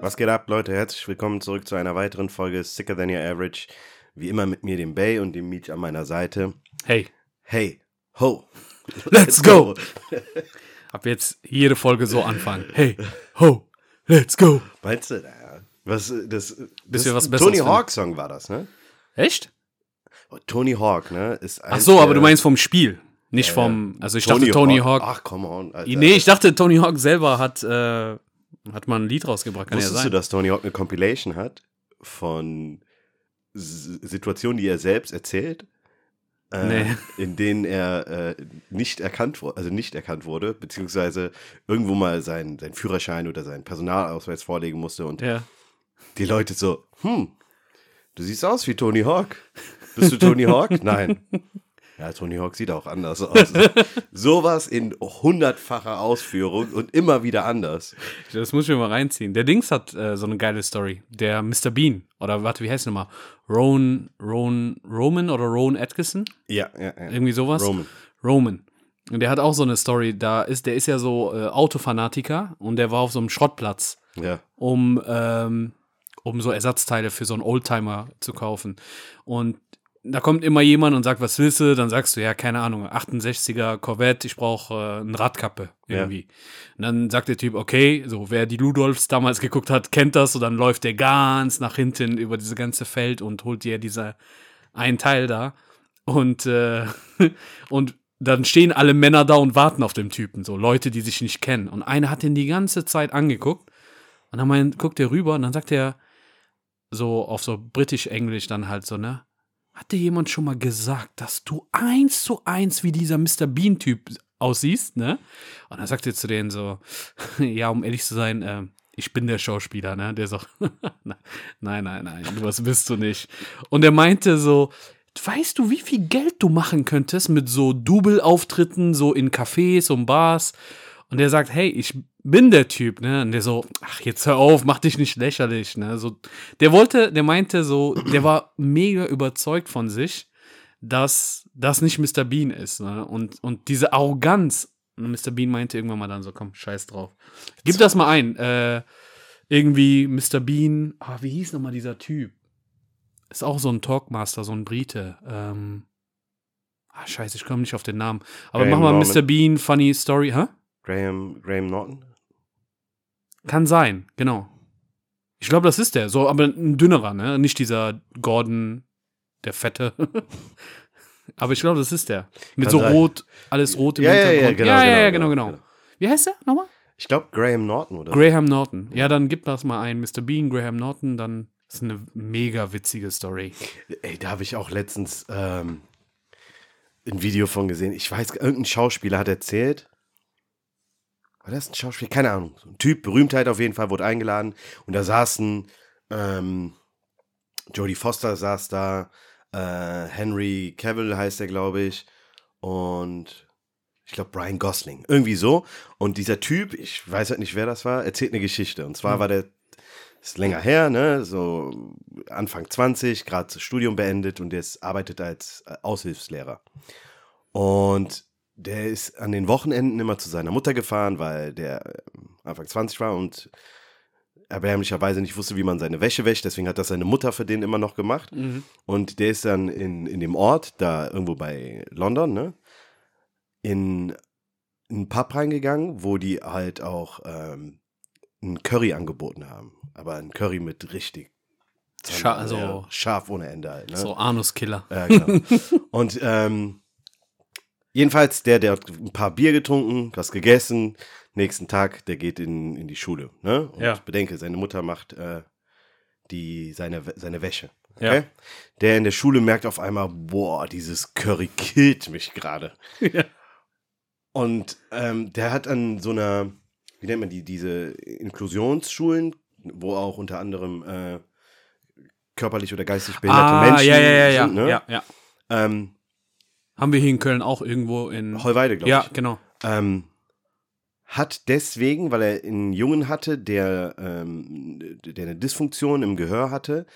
Was geht ab, Leute? Herzlich willkommen zurück zu einer weiteren Folge Sicker Than Your Average. Wie immer mit mir, dem Bay und dem Meech an meiner Seite. Hey, Hey, ho, let's go! Ab jetzt jede Folge so anfangen. Hey, ho, let's go! Meinst du, naja, was, das, das was Tony. Hawk Song war das, ne? Echt? Tony Hawk, ne? Ist Ach so, aber der- du meinst vom Spiel, nicht Ja, vom. Also ich dachte Tony Hawk. Ach, come on. Alter. nee, ich dachte Tony Hawk selber hat äh, hat mal ein Lied rausgebracht. Kann ja Wusstest sein. du, dass Tony Hawk eine Compilation hat von S Situationen, die er selbst erzählt? Äh, Nee. In denen er äh, nicht erkannt wurde, also nicht erkannt wurde, beziehungsweise irgendwo mal seinen sein Führerschein oder seinen Personalausweis vorlegen musste und Ja. die Leute so, hm, du siehst aus wie Tony Hawk. Bist du Tony Hawk? Nein. Ja, Tony Hawk sieht auch anders aus. Sowas in hundertfacher Ausführung und immer wieder anders. Das muss ich mir mal reinziehen. Der Dings hat äh, so eine geile Story. Der Mr. Bean. Oder warte, wie heißt der nochmal? Ron, Ron, Roman oder Ron Atkinson? Ja, ja, ja. Irgendwie sowas? Roman. Roman. Und der hat auch so eine Story, da ist, der ist ja so äh, Autofanatiker und der war auf so einem Schrottplatz, Ja. um, ähm, um so Ersatzteile für so einen Oldtimer zu kaufen. Und da kommt immer jemand und sagt, was willst du? Dann sagst du, ja, keine Ahnung, 68er Corvette, ich brauche äh, eine Radkappe irgendwie. Und dann sagt der Typ, okay, so wer die Ludolfs damals geguckt hat, kennt das. Und dann läuft der ganz nach hinten über diese ganze Feld und holt dir diese einen Teil da. Und, äh, und dann stehen alle Männer da und warten auf den Typen, so Leute, die sich nicht kennen. Und einer hat ihn die ganze Zeit angeguckt. Und dann mein, guckt er rüber und dann sagt er so auf so britisch-englisch dann halt so, ne? Hat dir jemand schon mal gesagt, dass du eins zu eins wie dieser Mr. Bean-Typ aussiehst, ne? Und dann sagt er zu denen so, ja, um ehrlich zu sein, äh, ich bin der Schauspieler, ne? Der so, nein, nein, nein, was bist du nicht. Und er meinte so, weißt du, wie viel Geld du machen könntest mit so Double-Auftritten, so in Cafés und Bars? Und der sagt, hey, ich bin der Typ, ne? Und der so, ach, jetzt hör auf, mach dich nicht lächerlich, ne? So, der wollte, der meinte so, der war mega überzeugt von sich, dass das nicht Mr. Bean ist, ne? Und, und diese Arroganz, und Mr. Bean meinte irgendwann mal dann so, komm, scheiß drauf. Gib das mal ein, äh, irgendwie Mr. Bean, ah, wie hieß nochmal dieser Typ? Ist auch so ein Talkmaster, so ein Brite. Ähm, ah, scheiße, ich komme nicht auf den Namen. Aber Graham mach mal Norman. Mr. Bean, funny story, hä? Graham, Graham Norton? Kann sein, genau. Ich glaube, das ist der. So, aber ein dünnerer, ne? Nicht dieser Gordon, der Fette. aber ich glaube, das ist der. Mit Kann so sein. rot, alles rot im Ja, ja, ja, Hintergrund. genau, ja, ja, genau, ja, genau, genau, genau. Wie heißt der nochmal? Ich glaube Graham Norton, oder? Graham Norton. Ja, dann gib das mal ein. Mr. Bean, Graham Norton, dann ist eine mega witzige Story. Ey, da habe ich auch letztens ähm, ein Video von gesehen. Ich weiß, irgendein Schauspieler hat erzählt. War das ein Schauspieler? Keine Ahnung. So ein Typ, Berühmtheit auf jeden Fall, wurde eingeladen. Und da saßen ähm, Jodie Foster saß da, äh, Henry Cavill heißt er, glaube ich. Und ich glaube Brian Gosling. Irgendwie so. Und dieser Typ, ich weiß halt nicht, wer das war, erzählt eine Geschichte. Und zwar war der ist länger her, ne, so Anfang 20, gerade das Studium beendet und ist, arbeitet als äh, Aushilfslehrer. Und der ist an den Wochenenden immer zu seiner Mutter gefahren, weil der äh, Anfang 20 war und erbärmlicherweise nicht wusste, wie man seine Wäsche wäscht. Deswegen hat das seine Mutter für den immer noch gemacht. Und der ist dann in, in dem Ort, da irgendwo bei London, ne, in einen Pub reingegangen, wo die halt auch ähm, ein Curry angeboten haben. Aber ein Curry mit richtig Scha ja, also, scharf ohne Ende halt. Ne? so Anuskiller. Ja, genau. Und ähm, jedenfalls, der, der hat ein paar Bier getrunken, was gegessen. Nächsten Tag, der geht in, in die Schule. Ne? Und Ja. bedenke, seine Mutter macht äh, die, seine, seine Wäsche. Ja. Okay? Der in der Schule merkt auf einmal, boah, dieses Curry killt mich gerade. Ja. Und ähm, der hat an so einer, wie nennt man die, diese Inklusionsschulen, wo auch unter anderem äh, körperlich oder geistig behinderte ah, Menschen ja, ja, ja, ja, sind. Ne? ja, ja. Ähm, Haben wir hier in Köln auch irgendwo in. Heuweide, glaube ja, ich. genau. Ähm, hat deswegen, weil er einen Jungen hatte, der, ähm, der eine Dysfunktion im Gehör hatte,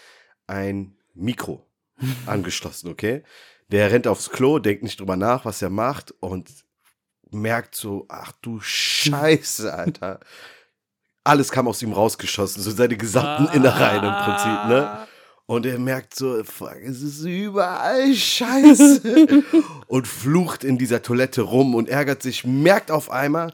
ein Mikro angeschlossen, okay? Der rennt aufs Klo, denkt nicht drüber nach, was er macht und merkt so, ach du Scheiße, Alter. Alles kam aus ihm rausgeschossen, so seine gesamten Innereien im Prinzip, ne? Und er merkt so, fuck, es ist überall Scheiße. und flucht in dieser Toilette rum und ärgert sich, merkt auf einmal,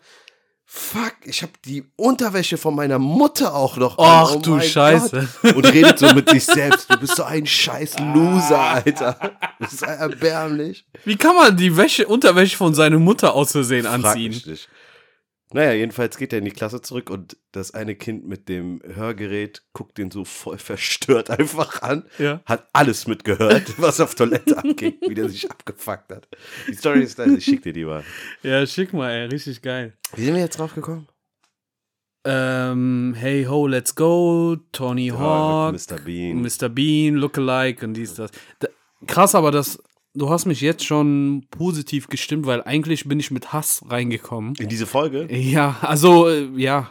fuck, ich habe die Unterwäsche von meiner Mutter auch noch. Ach Oh du Scheiße. Gott. Und redet so mit sich selbst. Du bist so ein scheiß Loser, Alter. Das ist erbärmlich. Wie kann man die Wäsche, Unterwäsche von seiner Mutter aus Versehen Frag anziehen? mich nicht. Naja, jedenfalls geht er in die Klasse zurück und das eine Kind mit dem Hörgerät guckt den so voll verstört einfach an. Ja. Hat alles mitgehört, was auf Toilette abging, wie der sich abgefuckt hat. Die Story ist da, ich schick dir die mal. Ja, schick mal, ey, richtig geil. Wie sind wir jetzt drauf gekommen? Ähm, hey ho, let's go, Tony Hawk, Mr. Bean. Mr. Bean, Lookalike und dies, das. Da, krass, aber das, du hast mich jetzt schon positiv gestimmt, weil eigentlich bin ich mit Hass reingekommen. In diese Folge? Ja, also, äh, ja,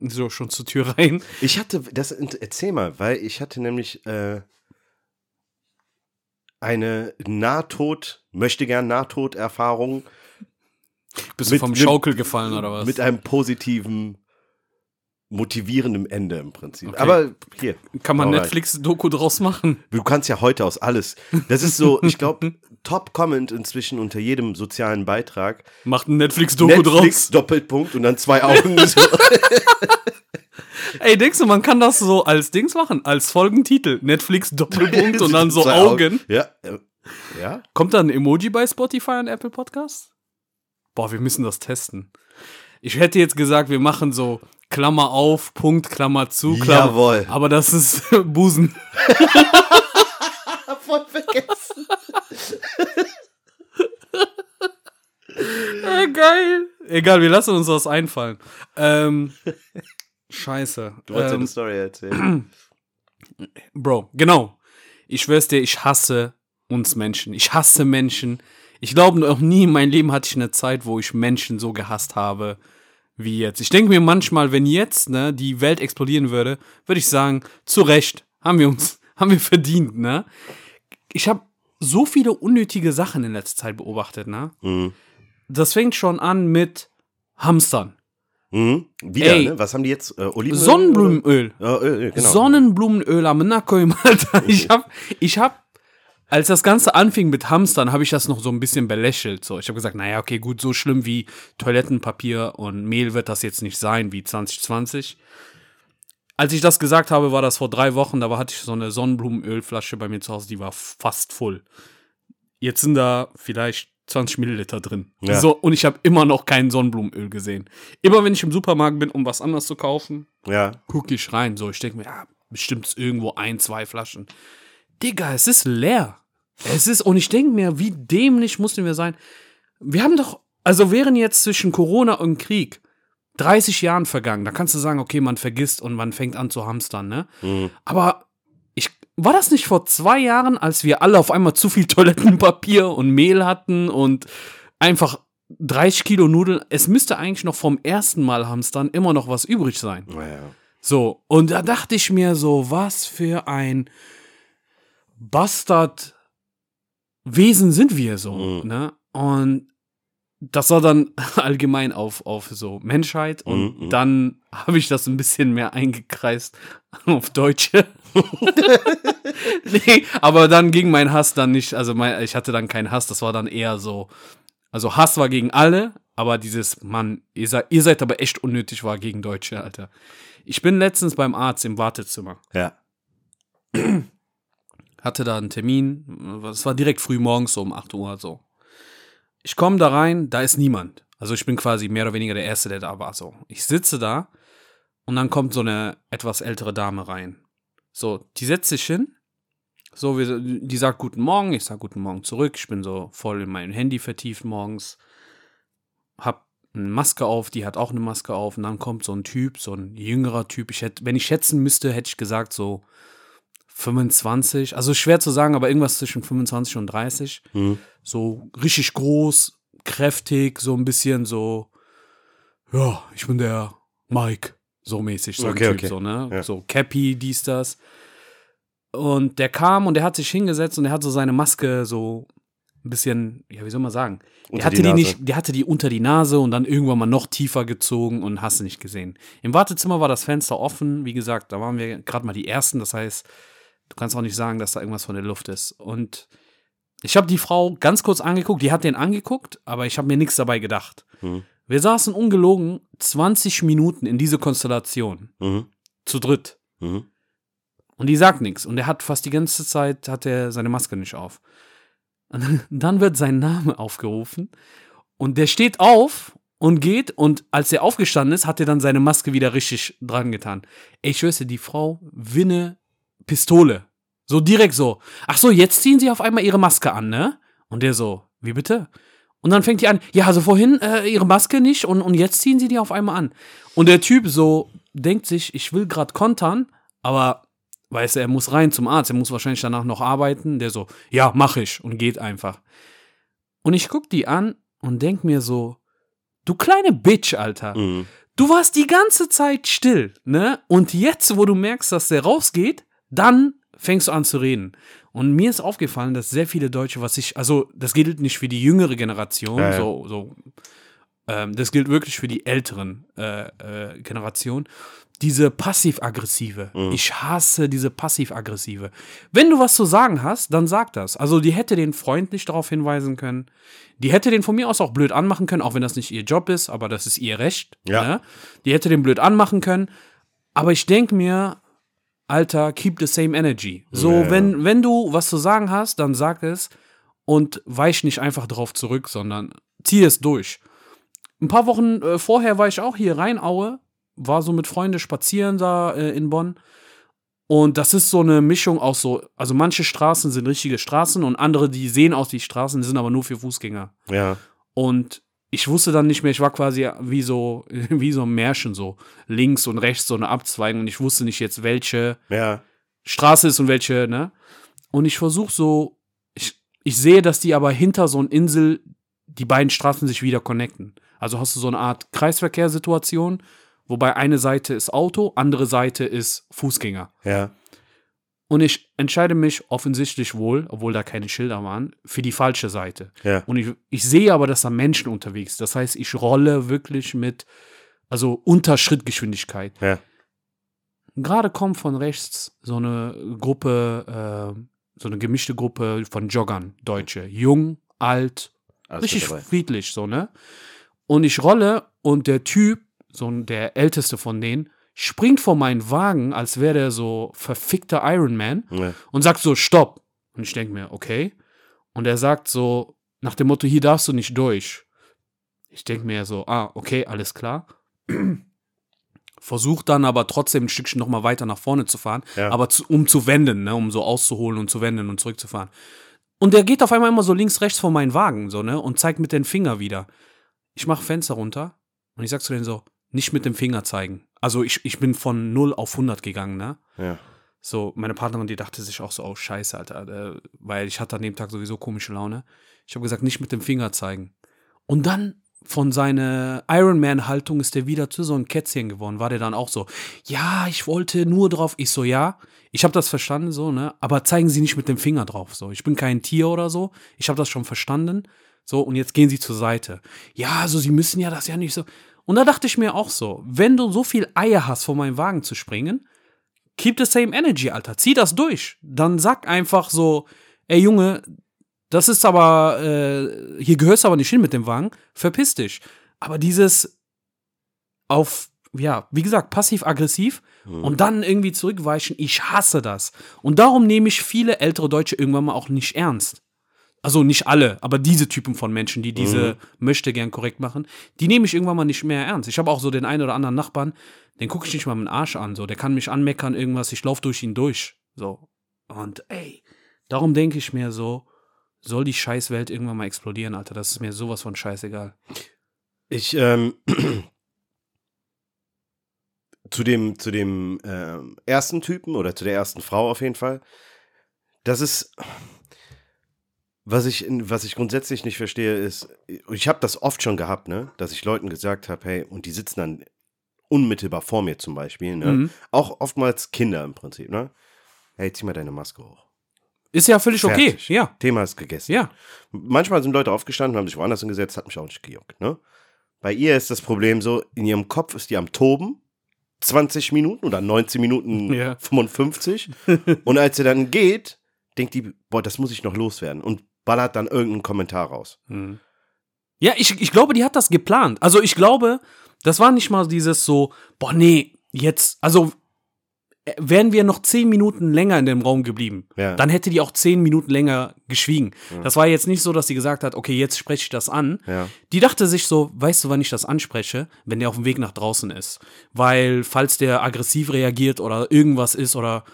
so schon zur Tür rein. Ich hatte, das erzähl mal, weil ich hatte nämlich äh, eine Nahtod, möchte gern Nahtoderfahrung Bist du vom Schaukel gefallen oder was? mit einem positiven, motivierenden Ende im Prinzip. Okay. Aber hier, Kann man. Netflix-Doku draus machen? du kannst ja heute aus alles. Das ist so, ich glaube, Top-Comment inzwischen unter jedem sozialen Beitrag. Macht ein Netflix-Doku Netflix, draus. Doppelpunkt und dann zwei Augen. Ey, denkst du, man kann das so als Dings machen? Als Folgentitel. Netflix-Doppelpunkt und dann so Zwei Augen. Ja, äh, ja. Kommt da ein Emoji bei Spotify und Apple Podcasts? Boah, wir müssen das testen. Ich hätte jetzt gesagt, wir machen so Klammer auf, Punkt, Klammer zu, Klammer. Jawohl. Aber das ist Busen. Voll vergessen. Ja, geil. Egal, wir lassen uns was einfallen. Ähm, scheiße. Du wolltest ähm, eine Story erzählen. Bro, genau. Ich schwör's dir, ich hasse uns Menschen. Ich hasse Menschen. Ich glaube, noch nie in meinem Leben hatte ich eine Zeit, wo ich Menschen so gehasst habe wie jetzt. Ich denke mir manchmal, wenn jetzt ne, die Welt explodieren würde, würde ich sagen, zu Recht, haben wir uns, haben wir verdient, ne? Ich habe so viele unnötige Sachen in letzter Zeit beobachtet, ne? Mhm. Das fängt schon an mit Hamstern. Mhm. Wieder, Ey. ne? Was haben die jetzt? Äh, Olivenöl? Sonnenblumenöl. oder? Ja, Öl, Öl, genau. Sonnenblumenöl am Nacken, Alter. Ich hab, ich hab, als das Ganze anfing mit Hamstern, habe ich das noch so ein bisschen belächelt. So, ich habe gesagt, naja, okay, gut, so schlimm wie Toilettenpapier und Mehl wird das jetzt nicht sein, wie 2020. Als ich das gesagt habe, war das vor drei Wochen, da hatte ich so eine Sonnenblumenölflasche bei mir zu Hause, die war fast voll. Jetzt sind da vielleicht 20 Milliliter drin. Ja. So, und ich habe immer noch kein Sonnenblumenöl gesehen. Immer wenn ich im Supermarkt bin, um was anderes zu kaufen, Ja. gucke ich rein. So, ich denke mir, ja, bestimmt ist irgendwo ein, zwei Flaschen. Digga, es ist leer. Es ist, und ich denke mir, wie dämlich mussten wir sein. Wir haben doch, also wären jetzt zwischen Corona und Krieg 30 Jahren vergangen, da kannst du sagen, okay, man vergisst und man fängt an zu hamstern, ne? Mhm. Aber ich, war das nicht vor zwei Jahren, als wir alle auf einmal zu viel Toilettenpapier und Mehl hatten und einfach 30 Kilo Nudeln? Es müsste eigentlich noch vom ersten Mal hamstern immer noch was übrig sein. Naja. So, und da dachte ich mir so, was für ein Bastard-Wesen sind wir so, Mhm. ne? Und das war dann allgemein auf, auf so Menschheit und Mhm, mhm. dann habe ich das ein bisschen mehr eingekreist auf Deutsche. nee, aber dann ging mein Hass dann nicht, also mein, ich hatte dann keinen Hass, das war dann eher so, also Hass war gegen alle, aber dieses, Mann, ihr seid, ihr seid aber echt unnötig, war gegen Deutsche, Alter. Ich bin letztens beim Arzt im Wartezimmer, Ja. Hatte da einen Termin, es war direkt früh morgens so um 8 Uhr so. Ich komme da rein, da ist niemand. Also ich bin quasi mehr oder weniger der Erste, der da war. So, ich sitze da und dann kommt so eine etwas ältere Dame rein. So, die setzt sich hin. So, wir, die sagt guten Morgen, ich sag guten Morgen zurück. Ich bin so voll in mein Handy vertieft morgens. Hab eine Maske auf, die hat auch eine Maske auf. Und dann kommt so ein Typ, so ein jüngerer Typ. Ich hätte, wenn ich schätzen müsste, hätte ich gesagt so 25. Also schwer zu sagen, aber irgendwas zwischen 25 und 30 Mhm. so richtig groß, kräftig, so ein bisschen so, ja, ich bin der Mike, so mäßig, so Okay, ein Typ, okay. so, ne? Ja. So Cappy, dies, das. Und der kam und der hat sich hingesetzt und er hat so seine Maske so ein bisschen, ja, wie soll man sagen? Der Unter hatte die die, nicht, der hatte die unter die Nase und dann irgendwann mal noch tiefer gezogen und hast nicht gesehen. Im Wartezimmer war das Fenster offen, wie gesagt, da waren wir gerade mal die Ersten, das heißt, du kannst auch nicht sagen, dass da irgendwas von der Luft ist. Und ich habe die Frau ganz kurz angeguckt, die hat den angeguckt, aber ich habe mir nichts dabei gedacht. Mhm. Wir saßen ungelogen 20 Minuten in diese Konstellation, Mhm. zu dritt. Mhm. Und die sagt nichts. Und er hat fast die ganze Zeit, hat er seine Maske nicht auf. Und dann wird sein Name aufgerufen. Und der steht auf und geht. Und als er aufgestanden ist, hat er dann seine Maske wieder richtig dran getan. Ey, ich schwör's dir, die Frau, Winne, Pistole. So direkt so. Ach so, jetzt ziehen sie auf einmal ihre Maske an, ne? Und der so, wie bitte? Und dann fängt die an, ja, also vorhin äh, ihre Maske nicht und, und jetzt ziehen sie die auf einmal an. Und der Typ so denkt sich, ich will gerade kontern, aber weißt du, er muss rein zum Arzt, er muss wahrscheinlich danach noch arbeiten. Der so, ja, mach ich und geht einfach. Und ich guck die an und denk mir so, du kleine Bitch, Alter. Mhm. Du warst die ganze Zeit still, ne? Und jetzt, wo du merkst, dass der rausgeht, dann fängst du an zu reden. Und mir ist aufgefallen, dass sehr viele Deutsche, was ich, also das gilt nicht für die jüngere Generation, ja. so, so ähm, das gilt wirklich für die älteren äh, äh, Generationen. Diese passiv-aggressive. Mhm. Ich hasse diese passiv-aggressive. Wenn du was zu sagen hast, dann sag das. Also die hätte den freundlich darauf hinweisen können. Die hätte den von mir aus auch blöd anmachen können, auch wenn das nicht ihr Job ist, aber das ist ihr Recht. Ja. Ne? Die hätte den blöd anmachen können. Aber ich denke mir, Alter, keep the same energy. So, ja. wenn, wenn du was zu sagen hast, dann sag es und weich nicht einfach drauf zurück, sondern zieh es durch. Ein paar Wochen äh, vorher war ich auch hier Rheinaue, war so mit Freunden spazieren da äh, in Bonn. Und das ist so eine Mischung aus so, also manche Straßen sind richtige Straßen und andere, die sehen aus wie Straßen, sind aber nur für Fußgänger. Ja. Und ich wusste dann nicht mehr, ich war quasi wie so, wie so ein Märchen, so links und rechts so eine Abzweigung und ich wusste nicht jetzt, welche Ja. Straße ist und welche, ne? Und ich versuche so, ich, ich sehe, dass die aber hinter so einer Insel die beiden Straßen sich wieder connecten. Also hast du so eine Art Kreisverkehrssituation, wobei eine Seite ist Auto, andere Seite ist Fußgänger. Ja. Und ich entscheide mich offensichtlich wohl, obwohl da keine Schilder waren, für die falsche Seite. Ja. Und ich, ich sehe aber, dass da Menschen unterwegs sind. Das heißt, ich rolle wirklich mit, also unter Schrittgeschwindigkeit. Ja. Gerade kommt von rechts so eine Gruppe, äh, so eine gemischte Gruppe von Joggern, Deutsche. Jung, alt, Alles richtig friedlich, so, ne? Und ich rolle und der Typ, so der älteste von denen, springt vor meinen Wagen, als wäre der so verfickter Iron Man Ja. und sagt so, stopp. Und ich denke mir, okay. Und er sagt so, nach dem Motto, hier darfst du nicht durch. Ich denke mir so, ah, okay, alles klar. Versucht dann aber trotzdem ein Stückchen nochmal weiter nach vorne zu fahren, Ja. aber zu, um zu wenden, ne, um so auszuholen und zu wenden und zurückzufahren. Und der geht auf einmal immer so links, rechts vor meinen Wagen, so, ne, und zeigt mit dem Finger wieder. Ich mach Fenster runter und ich sag zu denen so, nicht mit dem Finger zeigen. Also ich, ich bin von 0 auf 100 gegangen, ne. Ja. So, meine Partnerin, die dachte sich auch so, oh scheiße, Alter, äh, weil ich hatte an dem Tag sowieso komische Laune. Ich habe gesagt, nicht mit dem Finger zeigen. Und dann von seiner Iron Man Haltung ist der wieder zu so ein Kätzchen geworden. War der dann auch so, ja, ich wollte nur drauf. Ich so, ja, ich habe das verstanden so, ne, aber zeigen Sie nicht mit dem Finger drauf so. Ich bin kein Tier oder so. Ich habe das schon verstanden. So, und jetzt gehen Sie zur Seite. Ja, also Sie müssen ja das ja nicht so. Und da dachte ich mir auch so, wenn du so viel Eier hast, vor meinen Wagen zu springen, keep the same energy, Alter. Zieh das durch. Dann sag einfach so, ey Junge, das ist aber, äh, hier gehörst du aber nicht hin mit dem Wagen, verpiss dich. Aber dieses auf, ja, wie gesagt, passiv-aggressiv und dann irgendwie zurückweichen, ich hasse das. Und darum nehme ich viele ältere Deutsche irgendwann mal auch nicht ernst. Also nicht alle, aber diese Typen von Menschen, die diese möchte gern korrekt machen, die nehme ich irgendwann mal nicht mehr ernst. Ich habe auch so den einen oder anderen Nachbarn, den gucke ich nicht mal mit dem Arsch an, so, der kann mich anmeckern, irgendwas, ich laufe durch ihn durch, so. Und ey, darum denke ich mir so, soll die Scheißwelt irgendwann mal explodieren, Alter, das ist mir sowas von scheißegal. Ich, ähm, zu dem, zu dem ähm, ersten Typen oder zu der ersten Frau auf jeden Fall, das ist, was ich, was ich grundsätzlich nicht verstehe, ist, ich habe das oft schon gehabt, ne, dass ich Leuten gesagt habe, hey, und die sitzen dann unmittelbar vor mir zum Beispiel, ne, Mhm. auch oftmals Kinder im Prinzip, ne, hey, zieh mal deine Maske hoch. Ist ja völlig okay. Fertig. Ja. Thema ist gegessen. Ja. Manchmal sind Leute aufgestanden, haben sich woanders hingesetzt, hat mich auch nicht gejuckt. Ne? Bei ihr ist das Problem so, in ihrem Kopf ist die am Toben, 20 Minuten oder 19 Minuten Ja. 55. und als sie dann geht, denkt die, boah, das muss ich noch loswerden. Und ballert dann irgendeinen Kommentar raus. Mhm. Ja, ich, ich glaube, die hat das geplant. Also ich glaube, das war nicht mal dieses so, boah, nee, jetzt, also äh, wären wir noch zehn Minuten länger in dem Raum geblieben, Ja. dann hätte die auch zehn Minuten länger geschwiegen. Das war jetzt nicht so, dass sie gesagt hat, okay, jetzt spreche ich das an. Ja. Die dachte sich so, weißt du, wann ich das anspreche? Wenn der auf dem Weg nach draußen ist. Weil, falls der aggressiv reagiert oder irgendwas ist oder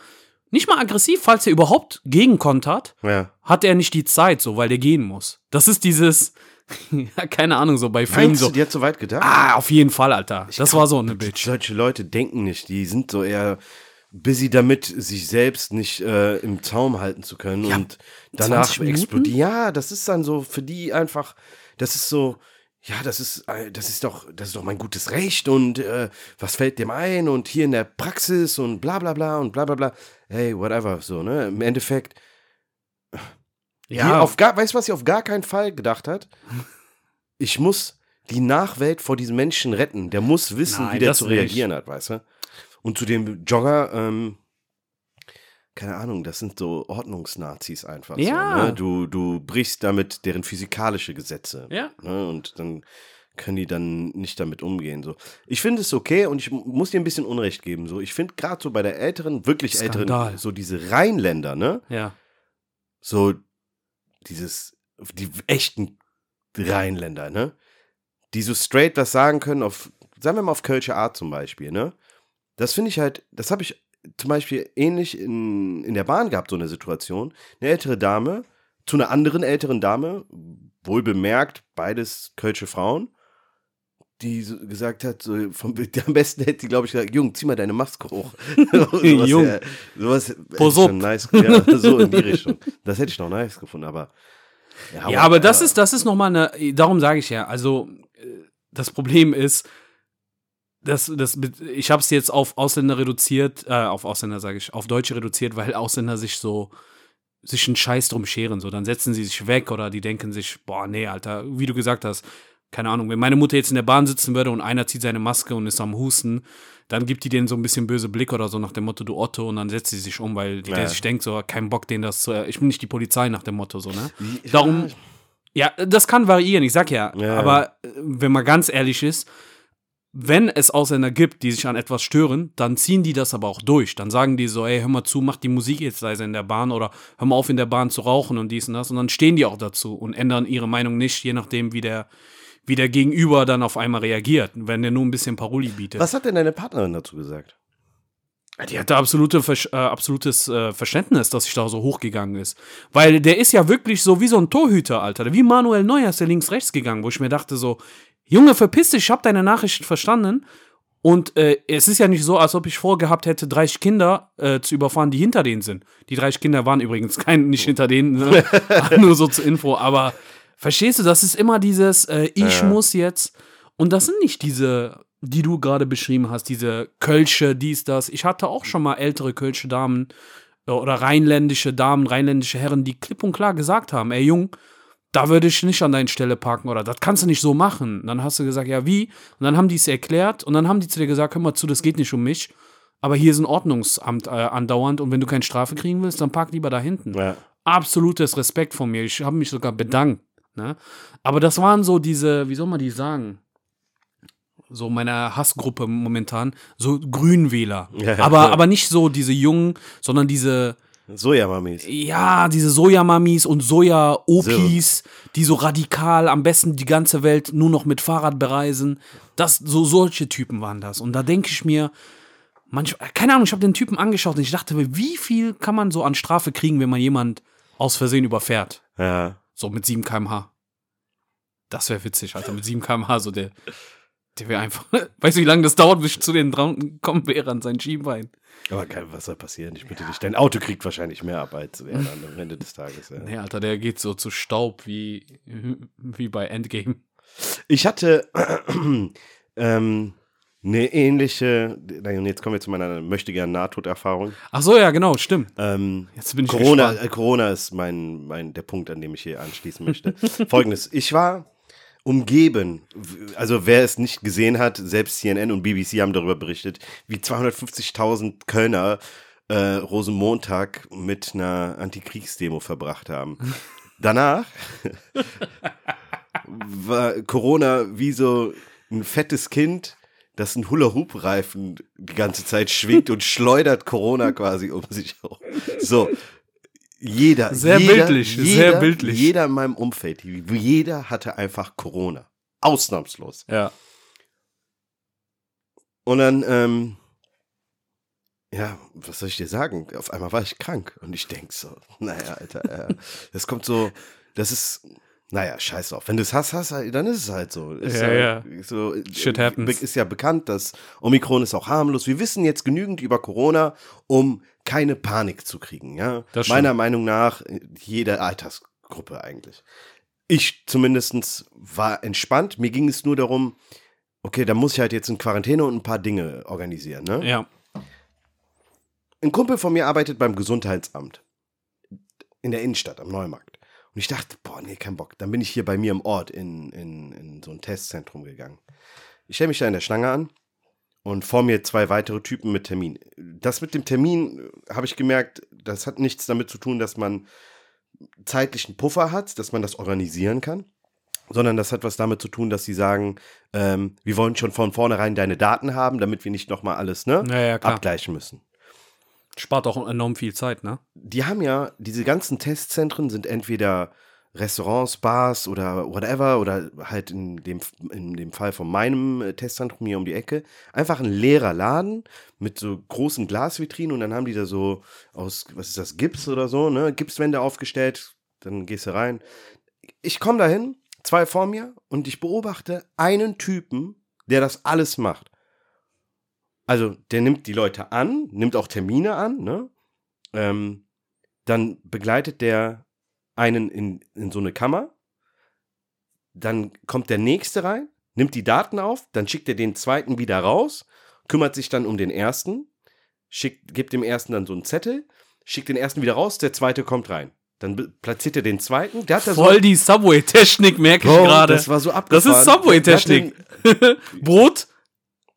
nicht mal aggressiv, falls er überhaupt gegenkontert, Ja. hat er nicht die Zeit, so, weil der gehen muss. Das ist dieses, ja, keine Ahnung, so bei Filmen Meinst so. du, die hat so weit gedacht? Ah, auf jeden Fall, Alter. Das war so eine Bitch. Solche Leute denken nicht, die sind so eher busy damit, sich selbst nicht äh, im Zaum halten zu können und danach 20 Minuten? explodieren. Ja, das ist dann so für die einfach, das ist so, ja, das ist, äh, das ist doch, das ist doch mein gutes Recht und äh, was fällt dem ein und hier in der Praxis und bla bla bla und bla bla bla. Hey, whatever, so, ne? Im Endeffekt, ja. auf gar, weißt du, was sie auf gar keinen Fall gedacht hat? Ich muss die Nachwelt vor diesem Menschen retten. Der muss wissen, Nein, wie der zu reagieren hat, weißt du? Und zu dem Jogger, ähm, keine Ahnung, das sind so Ordnungsnazis einfach. Ja. So, ne? du, du brichst damit deren physikalische Gesetze. Ja. Ne? Und dann können die dann nicht damit umgehen. So. Ich finde es okay und ich mu- muss dir ein bisschen Unrecht geben. So. Ich finde gerade so bei der älteren, wirklich Skandal. älteren, so diese Rheinländer, ne? Ja. so dieses, die echten Rheinländer, ne? Die so straight was sagen können auf, sagen wir mal auf Kölsche Art zum Beispiel, ne? Das finde ich halt, das habe ich zum Beispiel ähnlich in, in der Bahn gehabt, so eine Situation. Eine ältere Dame zu einer anderen älteren Dame, wohl bemerkt, beides Kölsche Frauen, die so gesagt hat, so vom, am besten hätte die, glaube ich, gesagt, Jung, zieh mal deine Maske hoch. sowas, Jung. Ja, sowas schon nice, ja, so in die Richtung. Das hätte ich noch nice gefunden, aber Ja, aber das ist, das ist nochmal eine, darum sage ich ja, also äh, das Problem ist, das, das, ich habe es jetzt auf Ausländer reduziert, äh, auf Ausländer sage ich, auf Deutsche reduziert, weil Ausländer sich so, sich einen Scheiß drum scheren, so, dann setzen sie sich weg oder die denken sich, boah, nee, Alter, wie du gesagt hast, keine Ahnung, wenn meine Mutter jetzt in der Bahn sitzen würde und einer zieht seine Maske und ist am Husten, dann gibt die denen so ein bisschen böse Blick oder so nach dem Motto, du Otto, und dann setzt sie sich um, weil die Ja. der sich denkt, so, kein Bock, denen das zu, ich bin nicht die Polizei nach dem Motto, so, ne? Darum, ja, das kann variieren, ich sag ja. Ja. Aber äh, wenn man ganz ehrlich ist, wenn es Ausländer gibt, die sich an etwas stören, dann ziehen die das aber auch durch. Dann sagen die so, ey, hör mal zu, mach die Musik jetzt leise in der Bahn oder hör mal auf in der Bahn zu rauchen und dies und das. Und dann stehen die auch dazu und ändern ihre Meinung nicht, je nachdem, wie der, wie der Gegenüber dann auf einmal reagiert, wenn der nur ein bisschen Paroli bietet. Was hat denn deine Partnerin dazu gesagt? Die hatte absolute, äh, absolutes äh, Verständnis, dass sich da so hochgegangen ist. Weil der ist ja wirklich so wie so ein Torhüter, Alter. Wie Manuel Neuer ist der links-rechts gegangen, wo ich mir dachte so, Junge, verpiss dich, ich hab deine Nachricht verstanden. Und äh, es ist ja nicht so, als ob ich vorgehabt hätte, 30 Kinder äh, zu überfahren, die hinter denen sind. Die 30 Kinder waren übrigens kein, nicht hinter denen, ne? nur so zur Info. Aber verstehst du, das ist immer dieses, äh, ich Ja. muss jetzt. Und das sind nicht diese, die du gerade beschrieben hast, diese Kölsche, dies, das. Ich hatte auch schon mal ältere Kölsche Damen äh, oder rheinländische Damen, rheinländische Herren, die klipp und klar gesagt haben, ey Jung, da würde ich nicht an deine Stelle parken oder das kannst du nicht so machen. Und dann hast du gesagt, ja, wie? Und dann haben die es erklärt und dann haben die zu dir gesagt, hör mal zu, das geht nicht um mich. Aber hier ist ein Ordnungsamt äh, andauernd und wenn du keine Strafe kriegen willst, dann park lieber da hinten Ja. absolutes Respekt von mir. Ich habe mich sogar bedankt. Ne? Aber das waren so diese, wie soll man die sagen? So meine Hassgruppe momentan, so Grünwähler. Ja, ja. aber, aber nicht so diese Jungen, sondern diese, Sojamamis. ja, diese Sojamamis und Soja-Opis, die so radikal am besten die ganze Welt nur noch mit Fahrrad bereisen. Das, so solche Typen waren das. Und da denke ich mir, manchmal, keine Ahnung, ich habe den Typen angeschaut und ich dachte mir, wie viel kann man so an Strafe kriegen, wenn man jemand aus Versehen überfährt? Ja. So mit 7 km/h. Das wäre witzig, Alter. Mit 7 km/h, so der, der wäre einfach. Weißt du, wie lange das dauert, bis ich zu den dran kommen wäre an sein Schienbein? Aber kein, was soll passieren? Ich bitte dich. Dein Auto kriegt wahrscheinlich mehr als er dann am Ende des Tages. Ja. Nee, Alter, der geht so zu Staub wie, wie bei Endgame. Ich hatte, ähm, eine ähnliche, und jetzt kommen wir zu meiner möchte gern Nahtoderfahrung. Ach so, ja, genau, stimmt. Ähm, Jetzt bin ich Corona, äh, Corona ist mein, mein, der Punkt, an dem ich hier anschließen möchte. Folgendes, ich war umgeben, also wer es nicht gesehen hat, selbst CNN und BBC haben darüber berichtet, wie 250.000 Kölner äh, Rosenmontag mit einer Antikriegsdemo verbracht haben. Danach war Corona wie so ein fettes Kind, das einen Hula-Hoop-Reifen die ganze Zeit schwingt und schleudert Corona quasi um sich herum. So. Jeder, Sehr jeder, bildlich, sehr jeder, bildlich. Jeder in meinem Umfeld, jeder hatte einfach Corona. Ausnahmslos. Ja. Und dann, ähm, ja, was soll ich dir sagen? Auf einmal war ich krank und ich denk so, naja, Alter, äh, das kommt so, das ist, naja, scheiß drauf. Wenn du es hast, hast, halt, dann ist es halt so. Ist Ja, ja. So, Shit äh, happens. Ist ja bekannt, dass Omikron ist auch harmlos. Wir wissen jetzt genügend über Corona, um keine Panik zu kriegen. Ja, meiner Meinung nach äh, jede Altersgruppe eigentlich. Ich zumindest war entspannt. Mir ging es nur darum, okay, da muss ich halt jetzt in Quarantäne und ein paar Dinge organisieren. Ne? Ja. Ein Kumpel von mir arbeitet beim Gesundheitsamt in der Innenstadt am Neumarkt. Und ich dachte, boah, nee, kein Bock. Dann bin ich hier bei mir im Ort in, in, in so ein Testzentrum gegangen. Ich stelle mich da in der Schlange an und vor mir zwei weitere Typen mit Termin. Das mit dem Termin äh, habe ich gemerkt, das hat nichts damit zu tun, dass man zeitlichen Puffer hat, dass man das organisieren kann, sondern das hat was damit zu tun, dass sie sagen, ähm, wir wollen schon von vornherein deine Daten haben, damit wir nicht nochmal alles ne, Ja, ja, klar. abgleichen müssen. Spart auch enorm viel Zeit, ne? die haben ja, diese ganzen Testzentren sind entweder Restaurants, Bars oder whatever, oder halt in dem, in dem Fall von meinem äh, Testzentrum hier um die Ecke, einfach ein leerer Laden mit so großen Glasvitrinen und dann haben die da so aus, was ist das, Gips oder so, ne, Gipswände aufgestellt, dann gehst du rein. Ich komme dahin, zwei vor mir und ich beobachte einen Typen, der das alles macht. Also, der nimmt die Leute an, nimmt auch Termine an, ne? Ähm, dann begleitet der einen in, in so eine Kammer. Dann kommt der nächste rein, nimmt die Daten auf, dann schickt er den zweiten wieder raus, kümmert sich dann um den ersten, schickt, gibt dem ersten dann so einen Zettel, schickt den ersten wieder raus, der zweite kommt rein. Dann platziert er den zweiten. Der hat da Voll die Subway-Technik, merke ich gerade. Das war so Das abgefahren. ist Subway-Technik. Brot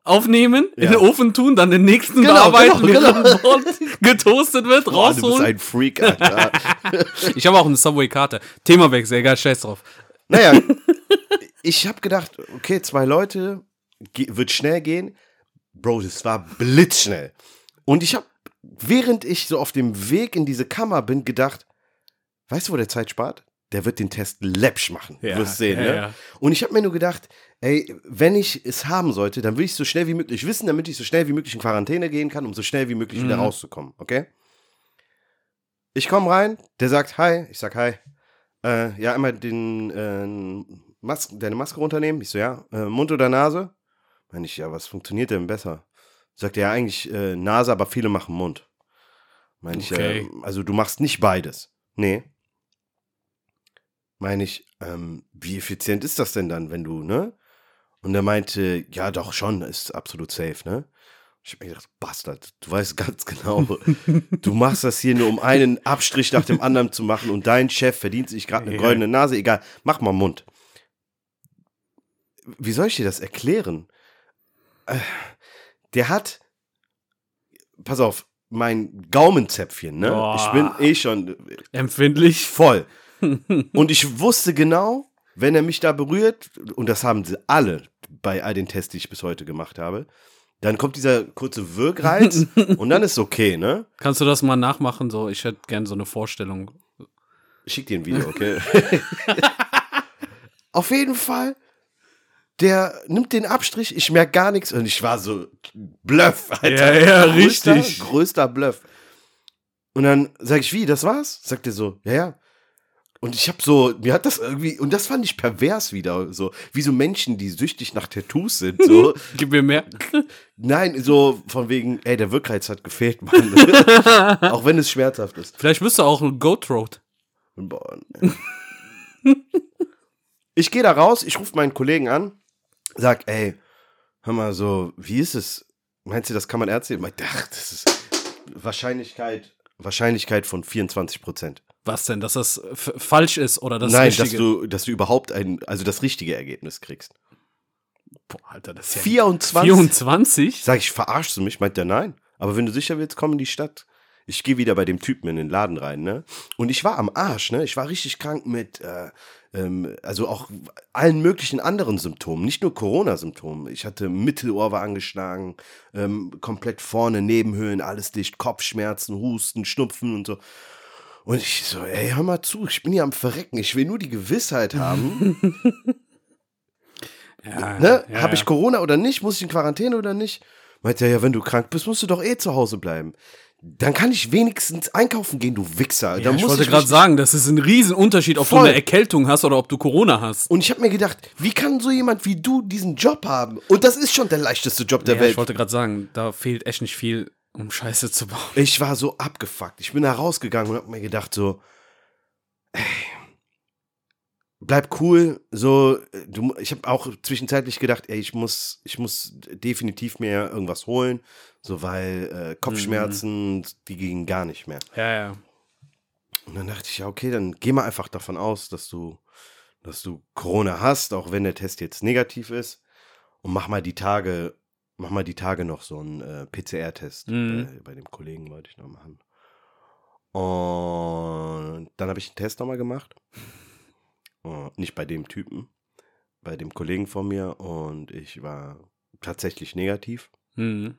aufnehmen, in Ja. den Ofen tun, dann den nächsten Genau, bearbeiten, genau, Brot getoastet wird, Boah, du bist rausholen. ein Freak, Alter. Ich habe auch eine Subway-Karte. Themawechsel, egal, scheiß drauf. Naja, ich habe gedacht, okay, zwei Leute, wird schnell gehen. Bro, das war blitzschnell. Und ich habe, während ich so auf dem Weg in diese Kammer bin, gedacht, weißt du, wo der Zeit spart? Der wird den Test läppsch machen. Ja, du wirst sehen, ja, ne? ja. Und ich habe mir nur gedacht, ey, wenn ich es haben sollte, dann will ich so schnell wie möglich wissen, damit ich so schnell wie möglich in Quarantäne gehen kann, um so schnell wie möglich wieder Mhm. rauszukommen, okay? Ich komme rein, der sagt Hi, ich sag Hi. Äh, ja, einmal den, äh, Mas deine Maske runternehmen. Ich so, ja. Äh, Mund oder Nase? Meine ich, ja, was funktioniert denn besser? Sagt er, ja, eigentlich äh, Nase, aber viele machen Mund. Meine ich, Okay. äh, also du machst nicht beides. Nee. Meine ich, ähm, wie effizient ist das denn dann, wenn du, ne? Und er meinte, ja, doch schon, ist absolut safe, ne? Ich hab mir gedacht, Bastard, du weißt ganz genau, du machst das hier nur, um einen Abstrich nach dem anderen zu machen und dein Chef verdient sich gerade eine goldene Nase, egal, mach mal Mund. Wie soll ich dir das erklären? Äh, Der hat, pass auf, mein Gaumenzäpfchen, ne? Boah. Ich bin eh schon Empfindlich. voll. Und ich wusste genau, wenn er mich da berührt, und das haben sie alle bei all den Tests, die ich bis heute gemacht habe, dann kommt dieser kurze Wirkreiz und dann ist okay, ne? Kannst du das mal nachmachen? So, ich hätte gern so eine Vorstellung. Schick dir ein Video, okay? Auf jeden Fall, der nimmt den Abstrich, ich merke gar nichts und ich war so Bluff, Alter. Ja, ja, größter, richtig. Größter Bluff. Und dann sag ich, wie, das war's? Sagt er so, ja, ja. Und ich hab so, mir hat das irgendwie, und das fand ich pervers wieder, so, wie so Menschen, die süchtig nach Tattoos sind, so. Gib mir mehr. Nein, so von wegen, ey, der Wirkreiz hat gefehlt, Mann. Auch wenn es schmerzhaft ist. Vielleicht bist du auch ein Goat Road. Boah, nee. ich gehe da raus, ich rufe meinen Kollegen an, sag, ey, hör mal so, wie ist es? Meinst du, das kann man nehmen? Ich dachte, ach, das ist Wahrscheinlichkeit, Wahrscheinlichkeit von 24 Prozent. Was denn, dass das falsch ist oder das Nein, Richtige? dass du, dass du überhaupt ein, also das richtige Ergebnis kriegst. Boah, Alter, das ist ja 24? 24? Sag ich, verarschst du mich? Meint der nein. Aber wenn du sicher willst, komm in die Stadt. Ich gehe wieder bei dem Typen in den Laden rein, ne? Und ich war am Arsch, ne? Ich war richtig krank mit, äh, ähm, also auch allen möglichen anderen Symptomen, nicht nur Corona-Symptomen. Ich hatte Mittelohr war angeschlagen, ähm, komplett vorne, Nebenhöhlen, alles dicht, Kopfschmerzen, Husten, Schnupfen und so. Und ich so, ey, hör mal zu, ich bin hier am Verrecken. Ich will nur die Gewissheit haben, Ja, ne? ja, Habe ich. Corona oder nicht? Muss ich in Quarantäne oder nicht? Meint er, ja, wenn du krank bist, musst du doch eh zu Hause bleiben. Dann kann ich wenigstens einkaufen gehen, du Wichser. Ja, ich wollte gerade sagen, das ist ein Riesenunterschied, ob Voll. du eine Erkältung hast oder ob du Corona hast. Und ich habe mir gedacht, wie kann so jemand wie du diesen Job haben? Und das ist schon der leichteste Job der Ja, Welt. ich wollte gerade sagen, da fehlt echt nicht viel, um Scheiße zu bauen. Ich war so abgefuckt. Ich bin da rausgegangen und hab mir gedacht so, ey, bleib cool. So, du, ich habe auch zwischenzeitlich gedacht, ey, ich muss, ich muss definitiv mir irgendwas holen, so weil äh, Kopfschmerzen, die gingen gar nicht mehr. Ja, ja. Und dann dachte ich, ja, okay, dann geh mal einfach davon aus, dass du, dass du Corona hast, auch wenn der Test jetzt negativ ist. Und mach mal die Tage, mach mal die Tage noch so einen äh, PCR-Test. Mhm. Bei, bei dem Kollegen wollte ich noch machen. Und dann habe ich einen Test nochmal gemacht. Äh, nicht bei dem Typen, bei dem Kollegen von mir. Und ich war tatsächlich negativ. Mhm.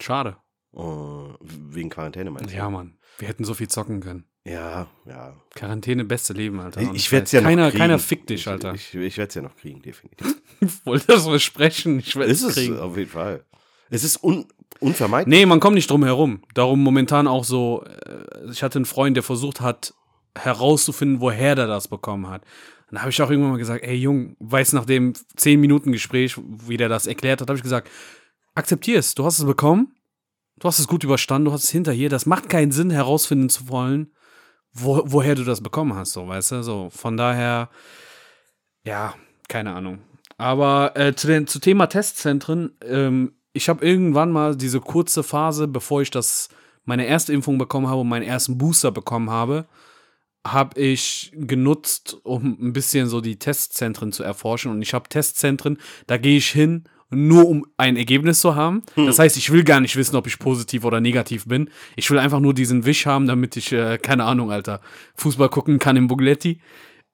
Schade. Äh, wegen Quarantäne meinst du? Ja, Mann. Wir hätten so viel zocken können. Ja, ja. Quarantäne, beste Leben, Alter. Ich, Und ich werde es ja keiner, noch kriegen. Keiner fickt dich, Alter. Ich, ich, ich werde es ja noch kriegen, definitiv. Ich wollte das versprechen. Ich werde ist es kriegen. auf jeden Fall. Es ist un, unvermeidlich. Nee, man kommt nicht drum herum. Darum momentan auch so, äh, ich hatte einen Freund, der versucht hat, herauszufinden, woher der das bekommen hat. Und da habe ich auch irgendwann mal gesagt, ey Jung, weiß nach dem 10 Minuten Gespräch, wie der das erklärt hat, habe ich gesagt, akzeptier es, du hast es bekommen, du hast es gut überstanden, du hast es hinter hier, das macht keinen Sinn herausfinden zu wollen, wo, woher du das bekommen hast, so, weißt du, so, von daher, ja, keine Ahnung. Aber äh, zu, den, zu Thema Testzentren, ähm, ich habe irgendwann mal diese kurze Phase, bevor ich das meine erste Impfung bekommen habe und meinen ersten Booster bekommen habe, habe ich genutzt, um ein bisschen so die Testzentren zu erforschen. Und ich habe Testzentren, da gehe ich hin, nur um ein Ergebnis zu haben. Das heißt, ich will gar nicht wissen, ob ich positiv oder negativ bin. Ich will einfach nur diesen Wisch haben, damit ich, äh, keine Ahnung, Alter, Fußball gucken kann im Bugletti.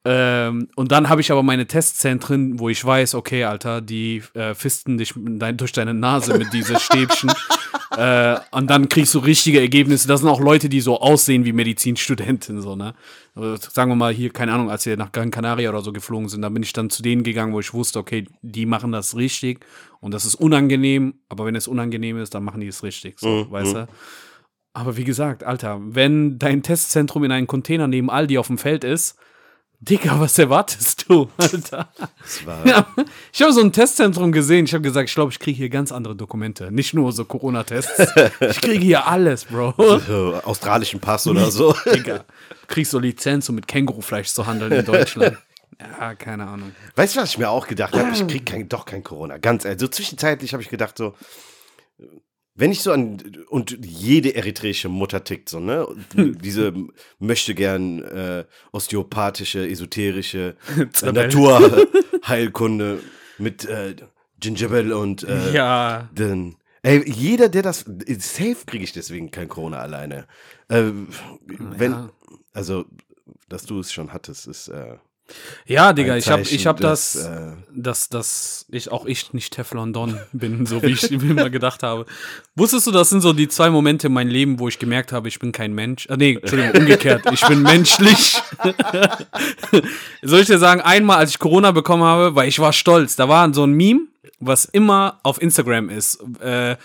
Ähm, und dann habe ich aber meine Testzentren, wo ich weiß, okay, Alter, die äh, fisten dich dein, durch deine Nase mit diesen Stäbchen. äh, und dann kriegst du richtige Ergebnisse. Das sind auch Leute, die so aussehen wie Medizinstudenten, so, ne? Also, sagen wir mal hier, keine Ahnung, als wir nach Gran Canaria oder so geflogen sind, da bin ich dann zu denen gegangen, wo ich wusste, okay, die machen das richtig und das ist unangenehm, aber wenn es unangenehm ist, dann machen die es richtig, so, Mhm, weißt du? Aber wie gesagt, Alter, wenn dein Testzentrum in einem Container neben Aldi auf dem Feld ist, Digga, was erwartest du, Alter? Ja, ich habe so ein Testzentrum gesehen. Ich habe gesagt, ich glaube, ich kriege hier ganz andere Dokumente. Nicht nur so Corona-Tests. Ich kriege hier alles, Bro. so australischen Pass oder so. Digga, kriegst so Lizenz, um mit Kängurufleisch zu handeln in Deutschland. Ja, keine Ahnung. Weißt du, was ich mir auch gedacht habe? Ich krieg kein, doch kein Corona. Ganz ehrlich. So zwischenzeitlich habe ich gedacht, so, wenn ich so an, und jede eritreische Mutter tickt so, ne? Diese möchte gern äh, osteopathische, esoterische äh. Naturheilkunde mit äh, Gingerbell und äh, Ja, Denn, ey, jeder, der das. Safe kriege ich deswegen kein Corona alleine. Äh, wenn, Ja. also, dass du es schon hattest, ist. Äh, ja, Digga, ich habe ich hab dass, das, äh, dass, dass ich auch ich nicht Teflon Don bin, so wie ich mir immer gedacht habe. Wusstest du, das sind so die zwei Momente in meinem Leben, wo ich gemerkt habe, ich bin kein Mensch. Ah, nee, Entschuldigung, umgekehrt. Ich bin menschlich. Soll ich dir sagen, einmal, als ich Corona bekommen habe, weil ich war stolz, da war so ein Meme, was immer auf Instagram ist. Äh,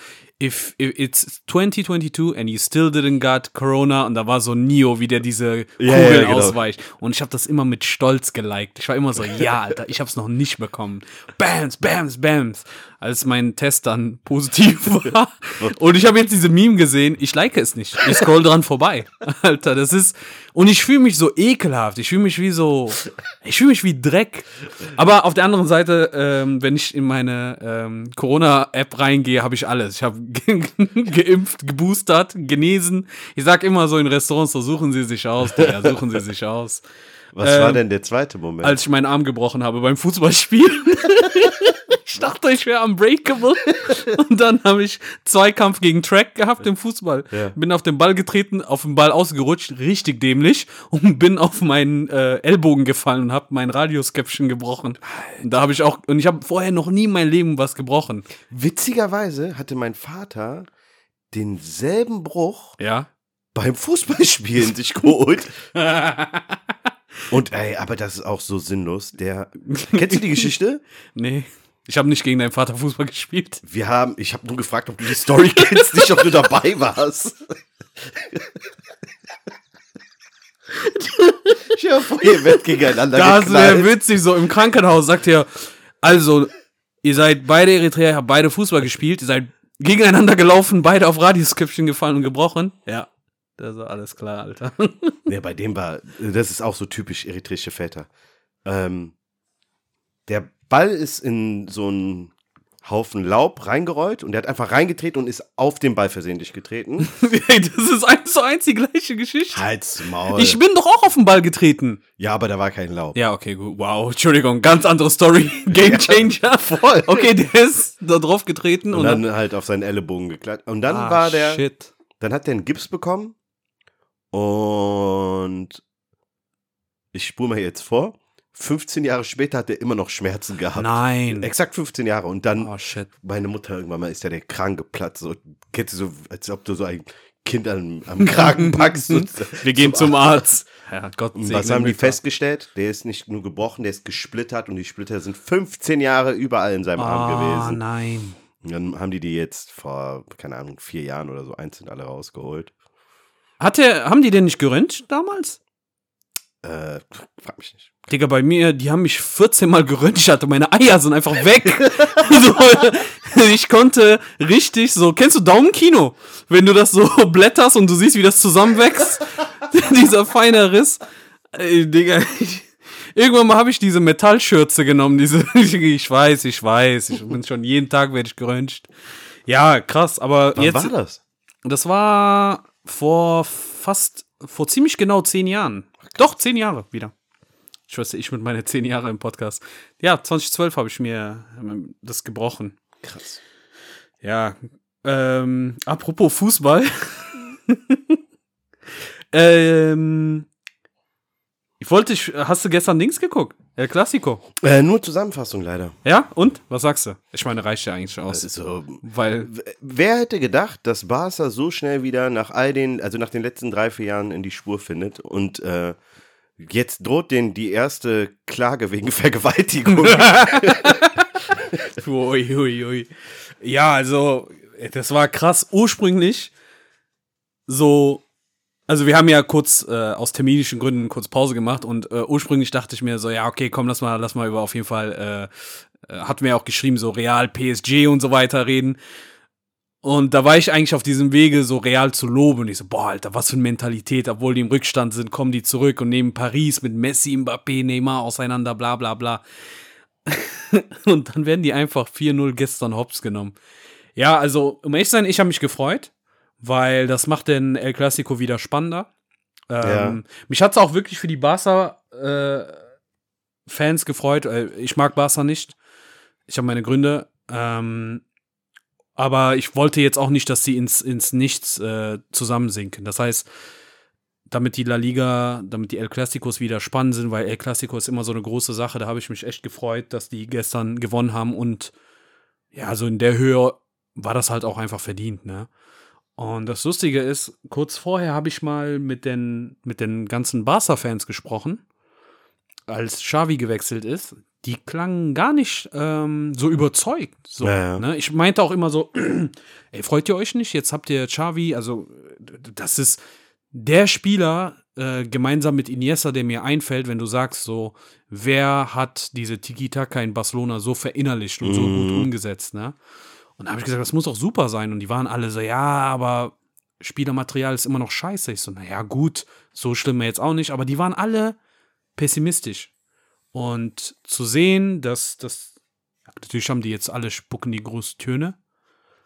if, if it's 2022 and you still didn't got Corona und da war so Neo, wie der diese Kugeln Ja, ja, genau. ausweicht. Und ich habe das immer mit Stolz geliked. Ich war immer so, ja, Alter, ich hab's noch nicht bekommen. Bams, bams, bams. Als mein Test dann positiv war. Und ich habe jetzt diese Meme gesehen, ich like es nicht. Ich scroll dran vorbei. Alter, das ist. Und ich fühle mich so ekelhaft. Ich fühle mich wie so. Ich fühle mich wie Dreck. Aber auf der anderen Seite, ähm, wenn ich in meine ähm, Corona-App reingehe, habe ich alles. Ich habe ge geimpft, geboostert, genesen. Ich sag immer so in Restaurants, so suchen Sie sich aus, Digga, suchen Sie sich aus. Was war Ähm, denn der zweite Moment? Als ich meinen Arm gebrochen habe beim Fußballspielen. ich dachte, ich wäre unbreakable. Und dann habe ich Zweikampf gegen Track gehabt im Fußball. Ja. Bin auf den Ball getreten, auf den Ball ausgerutscht, richtig dämlich. Und bin auf meinen äh, Ellbogen gefallen und habe mein Radioskäppchen gebrochen. Und da habe ich auch, und ich habe vorher noch nie in meinem Leben was gebrochen. Witzigerweise hatte mein Vater denselben Bruch Ja. beim Fußballspielen sich geholt. Und ey, aber das ist auch so sinnlos. Der, kennst du die Geschichte? Nee. Ich habe nicht gegen deinen Vater Fußball gespielt. Wir haben, ich habe nur gefragt, ob du die Story kennst, nicht ob du dabei warst. Ich habe vor, ihr werdet gegeneinander Das wäre witzig, so im Krankenhaus sagt er, also, ihr seid beide Eritreer, habt beide Fußball gespielt, ihr seid gegeneinander gelaufen, beide auf Radioskriptchen gefallen und gebrochen. Ja. Das ist alles klar, Alter. Nee, bei dem war, das ist auch so typisch eritreische Väter. Ähm, der Ball ist in so einen Haufen Laub reingerollt und der hat einfach reingetreten und ist auf den Ball versehentlich getreten. Ey, das ist eins zu eins die gleiche Geschichte. Halt's Maul. Ich bin doch auch auf den Ball getreten. ja, aber da war kein Laub. Ja, okay, gut. Wow, Entschuldigung, ganz andere Story. Game Changer. voll. Okay, der ist da drauf getreten Und und, dann halt auf seinen Ellenbogen geklatscht. Und dann Ah, war der, Shit. dann hat der einen Gips bekommen und ich spule mal jetzt vor. 15 Jahre später hat er immer noch Schmerzen gehabt. Nein. Exakt 15 Jahre. Und dann Oh, meine Mutter irgendwann mal ist ja der Kran geplatzt. So, kennst du so, als ob du so ein Kind am, am Kragen packst. und Wir gehen zum Arzt. Ja, Gott Und was haben die festgestellt? Der ist nicht nur gebrochen, der ist gesplittert und die Splitter sind 15 Jahre überall in seinem Arm Ah, gewesen. nein. Und dann haben die die jetzt vor, keine Ahnung, vier Jahren oder so einzeln alle rausgeholt. Hat der, haben die den nicht geröntgt damals? Äh, frag mich nicht. Digga, bei mir, die haben mich 14 Mal geröntgt, hatte meine Eier sind einfach weg. so, ich konnte richtig so, kennst du Daumenkino? Wenn du das so blätterst und du siehst, wie das zusammenwächst, dieser feine Riss. Ey, Digga, ich, irgendwann mal habe ich diese Metallschürze genommen, diese, ich weiß, ich weiß, ich bin schon jeden Tag werde ich geröntcht. Ja, krass, aber Wann jetzt, war das? das war vor fast, vor ziemlich genau zehn Jahren. Doch, zehn Jahre wieder. Ich weiß, ich mit meinen zehn Jahren im Podcast. Ja, 2012 habe ich mir ähm, das gebrochen. Krass. Ja, ähm, apropos Fußball. ähm, ich wollte, ich, hast du gestern Dings geguckt? El Clasico. Äh, nur Zusammenfassung leider. Ja, und? Was sagst du? Ich meine, reicht ja eigentlich schon aus. Also, Weil, wer hätte gedacht, dass Barca so schnell wieder nach all den, also nach den letzten drei, vier Jahren in die Spur findet und äh, jetzt droht denen die erste Klage wegen Vergewaltigung. Ui, ui, ui. Ja, also, das war krass. Ursprünglich so, also wir haben ja kurz äh, aus terminischen Gründen kurz Pause gemacht und äh, ursprünglich dachte ich mir so, ja, okay, komm, lass mal, lass mal über auf jeden Fall, äh, äh, hatten wir auch geschrieben, so Real, PSG und so weiter reden. Und da war ich eigentlich auf diesem Wege, so Real zu loben. Und ich so, boah, Alter, was für eine Mentalität. Obwohl die im Rückstand sind, kommen die zurück und nehmen Paris mit Messi, Mbappé, Neymar auseinander, bla bla bla. und dann werden die einfach 4-0 gestern hops genommen. Ja, also, um ehrlich zu sein, ich habe mich gefreut, weil das macht den El Clasico wieder spannender. Ähm, Mich hat es auch wirklich für die Barca-Fans gefreut. Äh, Ich mag Barca nicht. Ich habe meine Gründe. Ähm, aber ich wollte jetzt auch nicht, dass sie ins, ins Nichts äh, zusammensinken. Das heißt, damit die La Liga, damit die El Clasicos wieder spannend sind, weil El Clasico ist immer so eine große Sache, da habe ich mich echt gefreut, dass die gestern gewonnen haben und ja, also in der Höhe war das halt auch einfach verdient, ne? Und das Lustige ist, kurz vorher habe ich mal mit den, mit den ganzen Barca-Fans gesprochen, als Xavi gewechselt ist. Die klangen gar nicht ähm, so überzeugt. So, Ja, ja. Ne? Ich meinte auch immer so, ey, freut ihr euch nicht? Jetzt habt ihr Xavi, also das ist der Spieler äh, gemeinsam mit Iniesta, der mir einfällt, wenn du sagst so, wer hat diese Tiki-Taka in Barcelona so verinnerlicht und so gut umgesetzt, ne? Und da habe ich gesagt, das muss doch super sein. Und die waren alle so, ja, aber Spielermaterial ist immer noch scheiße. Ich so, naja, gut, so schlimm jetzt auch nicht. Aber die waren alle pessimistisch. Und zu sehen, dass das, natürlich haben die jetzt alle spucken die großen Töne.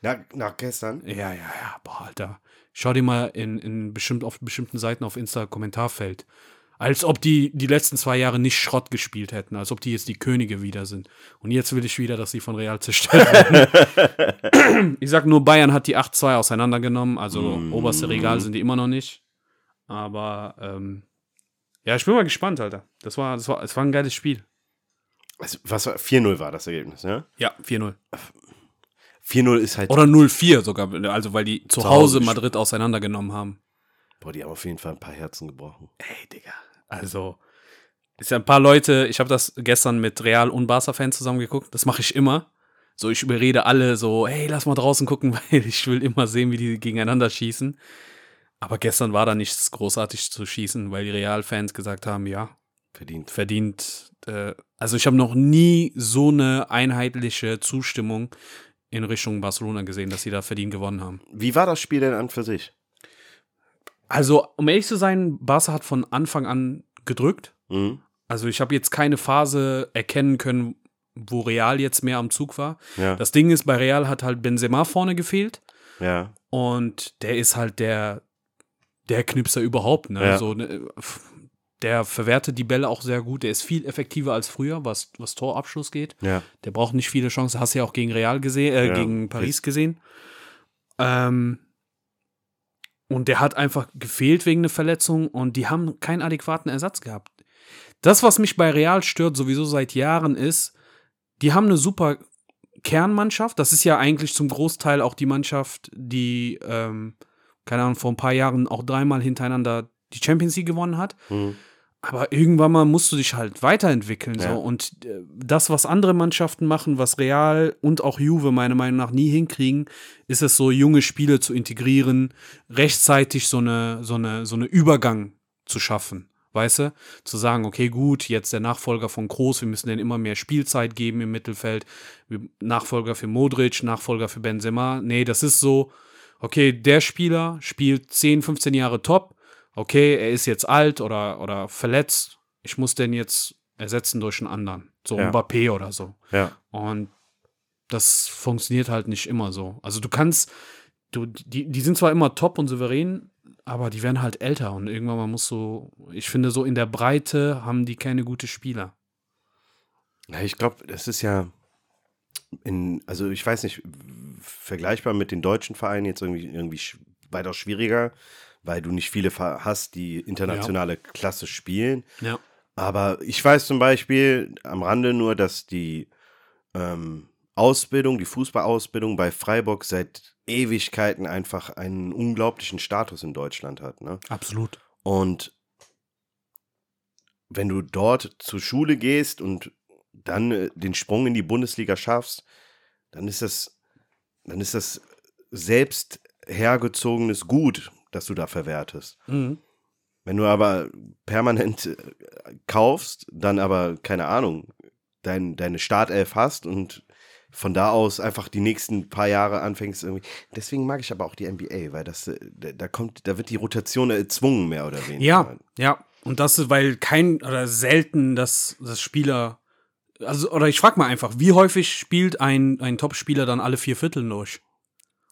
Nach, nach gestern? Ja, ja, ja, boah, Alter. Schau dir mal in, in bestimmt, auf bestimmten Seiten auf Insta Kommentarfeld. Als ob die die letzten zwei Jahre nicht Schrott gespielt hätten, als ob die jetzt die Könige wieder sind. Und jetzt will ich wieder, dass sie von Real zerstört werden. ich sag nur, Bayern hat die 8-2 auseinandergenommen, also oberste Regal sind die immer noch nicht. Aber ähm, ja, ich bin mal gespannt, Alter. Das war, das war, das war ein geiles Spiel. Also, was war 4-0 war das Ergebnis, ne? Ja, 4-0. 4-0 ist halt. Oder 0-4 sogar, also weil die zu, Zu Hause Hause Madrid auseinandergenommen haben. Boah, die haben auf jeden Fall ein paar Herzen gebrochen. Ey, Digga. Also, ist ja ein paar Leute, ich habe das gestern mit Real- und Barca-Fans zusammengeguckt. Das mache ich immer. So, ich überrede alle so, hey, lass mal draußen gucken, weil ich will immer sehen, wie die gegeneinander schießen. Aber gestern war da nichts großartig zu schießen, weil die Real-Fans gesagt haben, ja, Verdient. verdient. Äh, also ich habe noch nie so eine einheitliche Zustimmung in Richtung Barcelona gesehen, dass sie da verdient gewonnen haben. Wie war das Spiel denn an für sich? Also, um ehrlich zu sein, Barca hat von Anfang an gedrückt. Mhm. Also ich habe jetzt keine Phase erkennen können, wo Real jetzt mehr am Zug war. Ja. Das Ding ist, bei Real hat halt Benzema vorne gefehlt ja. und der ist halt der, der Knipser überhaupt. Ne? Ja. So, ne, der verwertet die Bälle auch sehr gut. Der ist viel effektiver als früher, was, was Torabschluss geht. Ja. Der braucht nicht viele Chancen. Hast du ja auch gegen Real gesehen, äh, Ja. gegen Paris gesehen. Ähm, und der hat einfach gefehlt wegen einer Verletzung und die haben keinen adäquaten Ersatz gehabt. Das, was mich bei Real stört, sowieso seit Jahren, ist, die haben eine super Kernmannschaft. Das ist ja eigentlich zum Großteil auch die Mannschaft, die, ähm, keine Ahnung, vor ein paar Jahren auch dreimal hintereinander die Champions League gewonnen hat. Mhm. Aber irgendwann mal musst du dich halt weiterentwickeln. Ja. So. Und äh, das, was andere Mannschaften machen, was Real und auch Juve meiner Meinung nach nie hinkriegen, ist es so, junge Spiele zu integrieren, rechtzeitig so eine, so eine, so eine Übergang zu schaffen. Weißt du? Zu sagen, okay, gut, jetzt der Nachfolger von Groß, wir müssen denen immer mehr Spielzeit geben im Mittelfeld. Nachfolger für Modric, Nachfolger für Benzema. Nee, das ist so, okay, der Spieler spielt 10, 15 Jahre top. Okay, er ist jetzt alt oder, oder verletzt. Ich muss den jetzt ersetzen durch einen anderen. So Ja. Mbappé oder so. Ja. Und das funktioniert halt nicht immer so. Also du kannst, du, die, die sind zwar immer top und souverän, aber die werden halt älter und irgendwann mal musst du, ich finde, so in der Breite haben die keine gute Spieler. Ja, ich glaube, das ist ja in, also ich weiß nicht, vergleichbar mit den deutschen Vereinen jetzt irgendwie, irgendwie weitaus schwieriger, weil du nicht viele hast, die internationale Klasse spielen. Ja. Aber ich weiß zum Beispiel am Rande nur, dass die ähm, Ausbildung, die Fußballausbildung bei Freiburg seit Ewigkeiten einfach einen unglaublichen Status in Deutschland hat. Ne? Absolut. Und wenn du dort zur Schule gehst und dann äh, den Sprung in die Bundesliga schaffst, dann ist das, dann ist das selbst hergezogenes Gut, das du da verwertest. Mhm. Wenn du aber permanent äh, kaufst, dann aber, keine Ahnung, dein, deine Startelf hast und von da aus einfach die nächsten paar Jahre anfängst irgendwie. Deswegen mag ich aber auch die NBA, weil das, äh, da, kommt, da wird die Rotation erzwungen, mehr oder weniger. Ja, ja. Und das ist, weil kein oder selten, dass das Spieler, also, oder ich frag mal einfach, wie häufig spielt ein, ein Top-Spieler dann alle vier Viertel durch?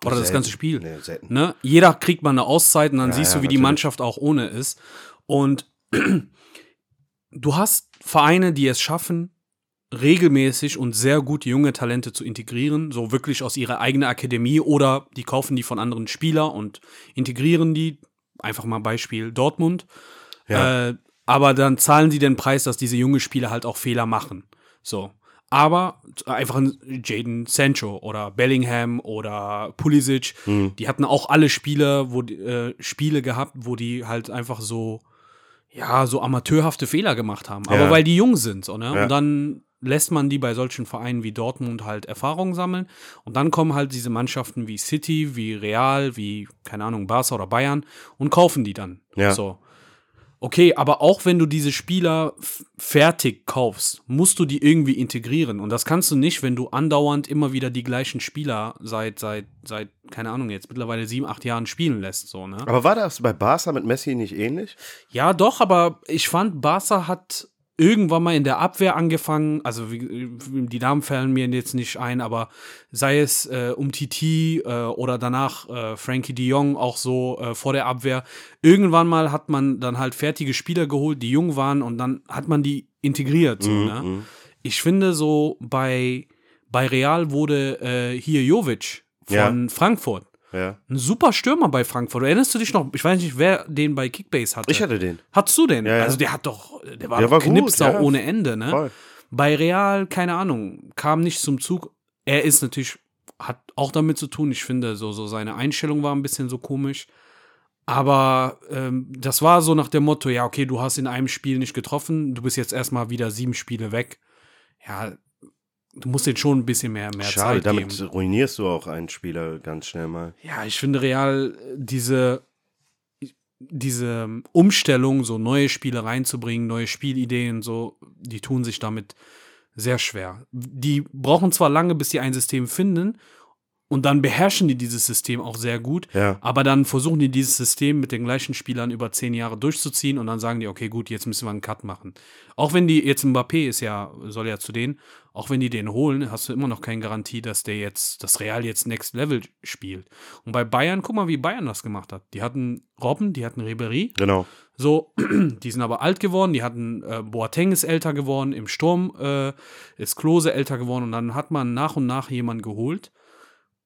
Oder das Selten. ganze Spiel? Nee, selten. Ne? Jeder kriegt mal eine Auszeit und dann Ja, siehst ja, du, wie die natürlich. Mannschaft auch ohne ist. Und du hast Vereine, die es schaffen, regelmäßig und sehr gut junge Talente zu integrieren, so wirklich aus ihrer eigenen Akademie oder die kaufen die von anderen Spielern und integrieren die. Einfach mal Beispiel Dortmund. Ja. Äh, aber dann zahlen sie den Preis, dass diese junge Spieler halt auch Fehler machen. So. Aber einfach ein Jaden Sancho oder Bellingham oder Pulisic, Hm. die hatten auch alle Spiele, wo äh, Spiele gehabt, wo die halt einfach so ja, so amateurhafte Fehler gemacht haben, aber Ja. weil die jung sind, so, ne? Ja. Und dann lässt man die bei solchen Vereinen wie Dortmund halt Erfahrung sammeln. Und dann kommen halt diese Mannschaften wie City, wie Real, wie, keine Ahnung, Barca oder Bayern und kaufen die dann. Ja. So. Okay, aber auch wenn du diese Spieler fertig kaufst, musst du die irgendwie integrieren. Und das kannst du nicht, wenn du andauernd immer wieder die gleichen Spieler seit, seit, seit, keine Ahnung, jetzt mittlerweile sieben, acht Jahren spielen lässt. So, ne? Aber war das bei Barca mit Messi nicht ähnlich? Ja, doch, aber ich fand, Barca hat irgendwann mal in der Abwehr angefangen, also wie, die Namen fallen mir jetzt nicht ein, aber sei es äh, um Titi äh, oder danach äh, Frankie de Jong auch so äh, vor der Abwehr. Irgendwann mal hat man dann halt fertige Spieler geholt, die jung waren und dann hat man die integriert. So, Mhm, ne? Ich finde so bei, bei Real wurde äh, hier Jovic von Frankfurt. Ja. Ein super Stürmer bei Frankfurt. Erinnerst du dich noch? Ich weiß nicht, wer den bei Kickbase hatte. Ich hatte den. Hattest du den? Ja, ja. Also der hat doch, der war, Der doch war Knipser ohne Ende, ne? Voll. Bei Real, keine Ahnung, kam nicht zum Zug. Er ist natürlich, hat auch damit zu tun. Ich finde, so, so seine Einstellung war ein bisschen so komisch. Aber ähm, das war so nach dem Motto, ja, okay, du hast in einem Spiel nicht getroffen, du bist jetzt erstmal wieder sieben Spiele weg. Ja, du musst den schon ein bisschen mehr, mehr Schade, Zeit damit geben. ruinierst du auch einen Spieler ganz schnell mal. Ja, ich finde Real äh, diese diese Umstellung, so neue Spiele reinzubringen, neue Spielideen, so, die tun sich damit sehr schwer. Die brauchen zwar lange, bis sie ein System finden, und dann beherrschen die dieses System auch sehr gut, Ja. aber dann versuchen die dieses System mit den gleichen Spielern über zehn Jahre durchzuziehen und dann sagen die, okay, gut, jetzt müssen wir einen Cut machen. Auch wenn die, jetzt Mbappé ist ja, soll ja zu denen, auch wenn die den holen, hast du immer noch keine Garantie, dass der jetzt, das Real jetzt Next Level spielt. Und bei Bayern, guck mal, wie Bayern das gemacht hat. Die hatten Robben, die hatten Ribery, Genau. so, die sind aber alt geworden, die hatten, äh, Boateng ist älter geworden, im Sturm äh, ist Klose älter geworden und dann hat man nach und nach jemanden geholt.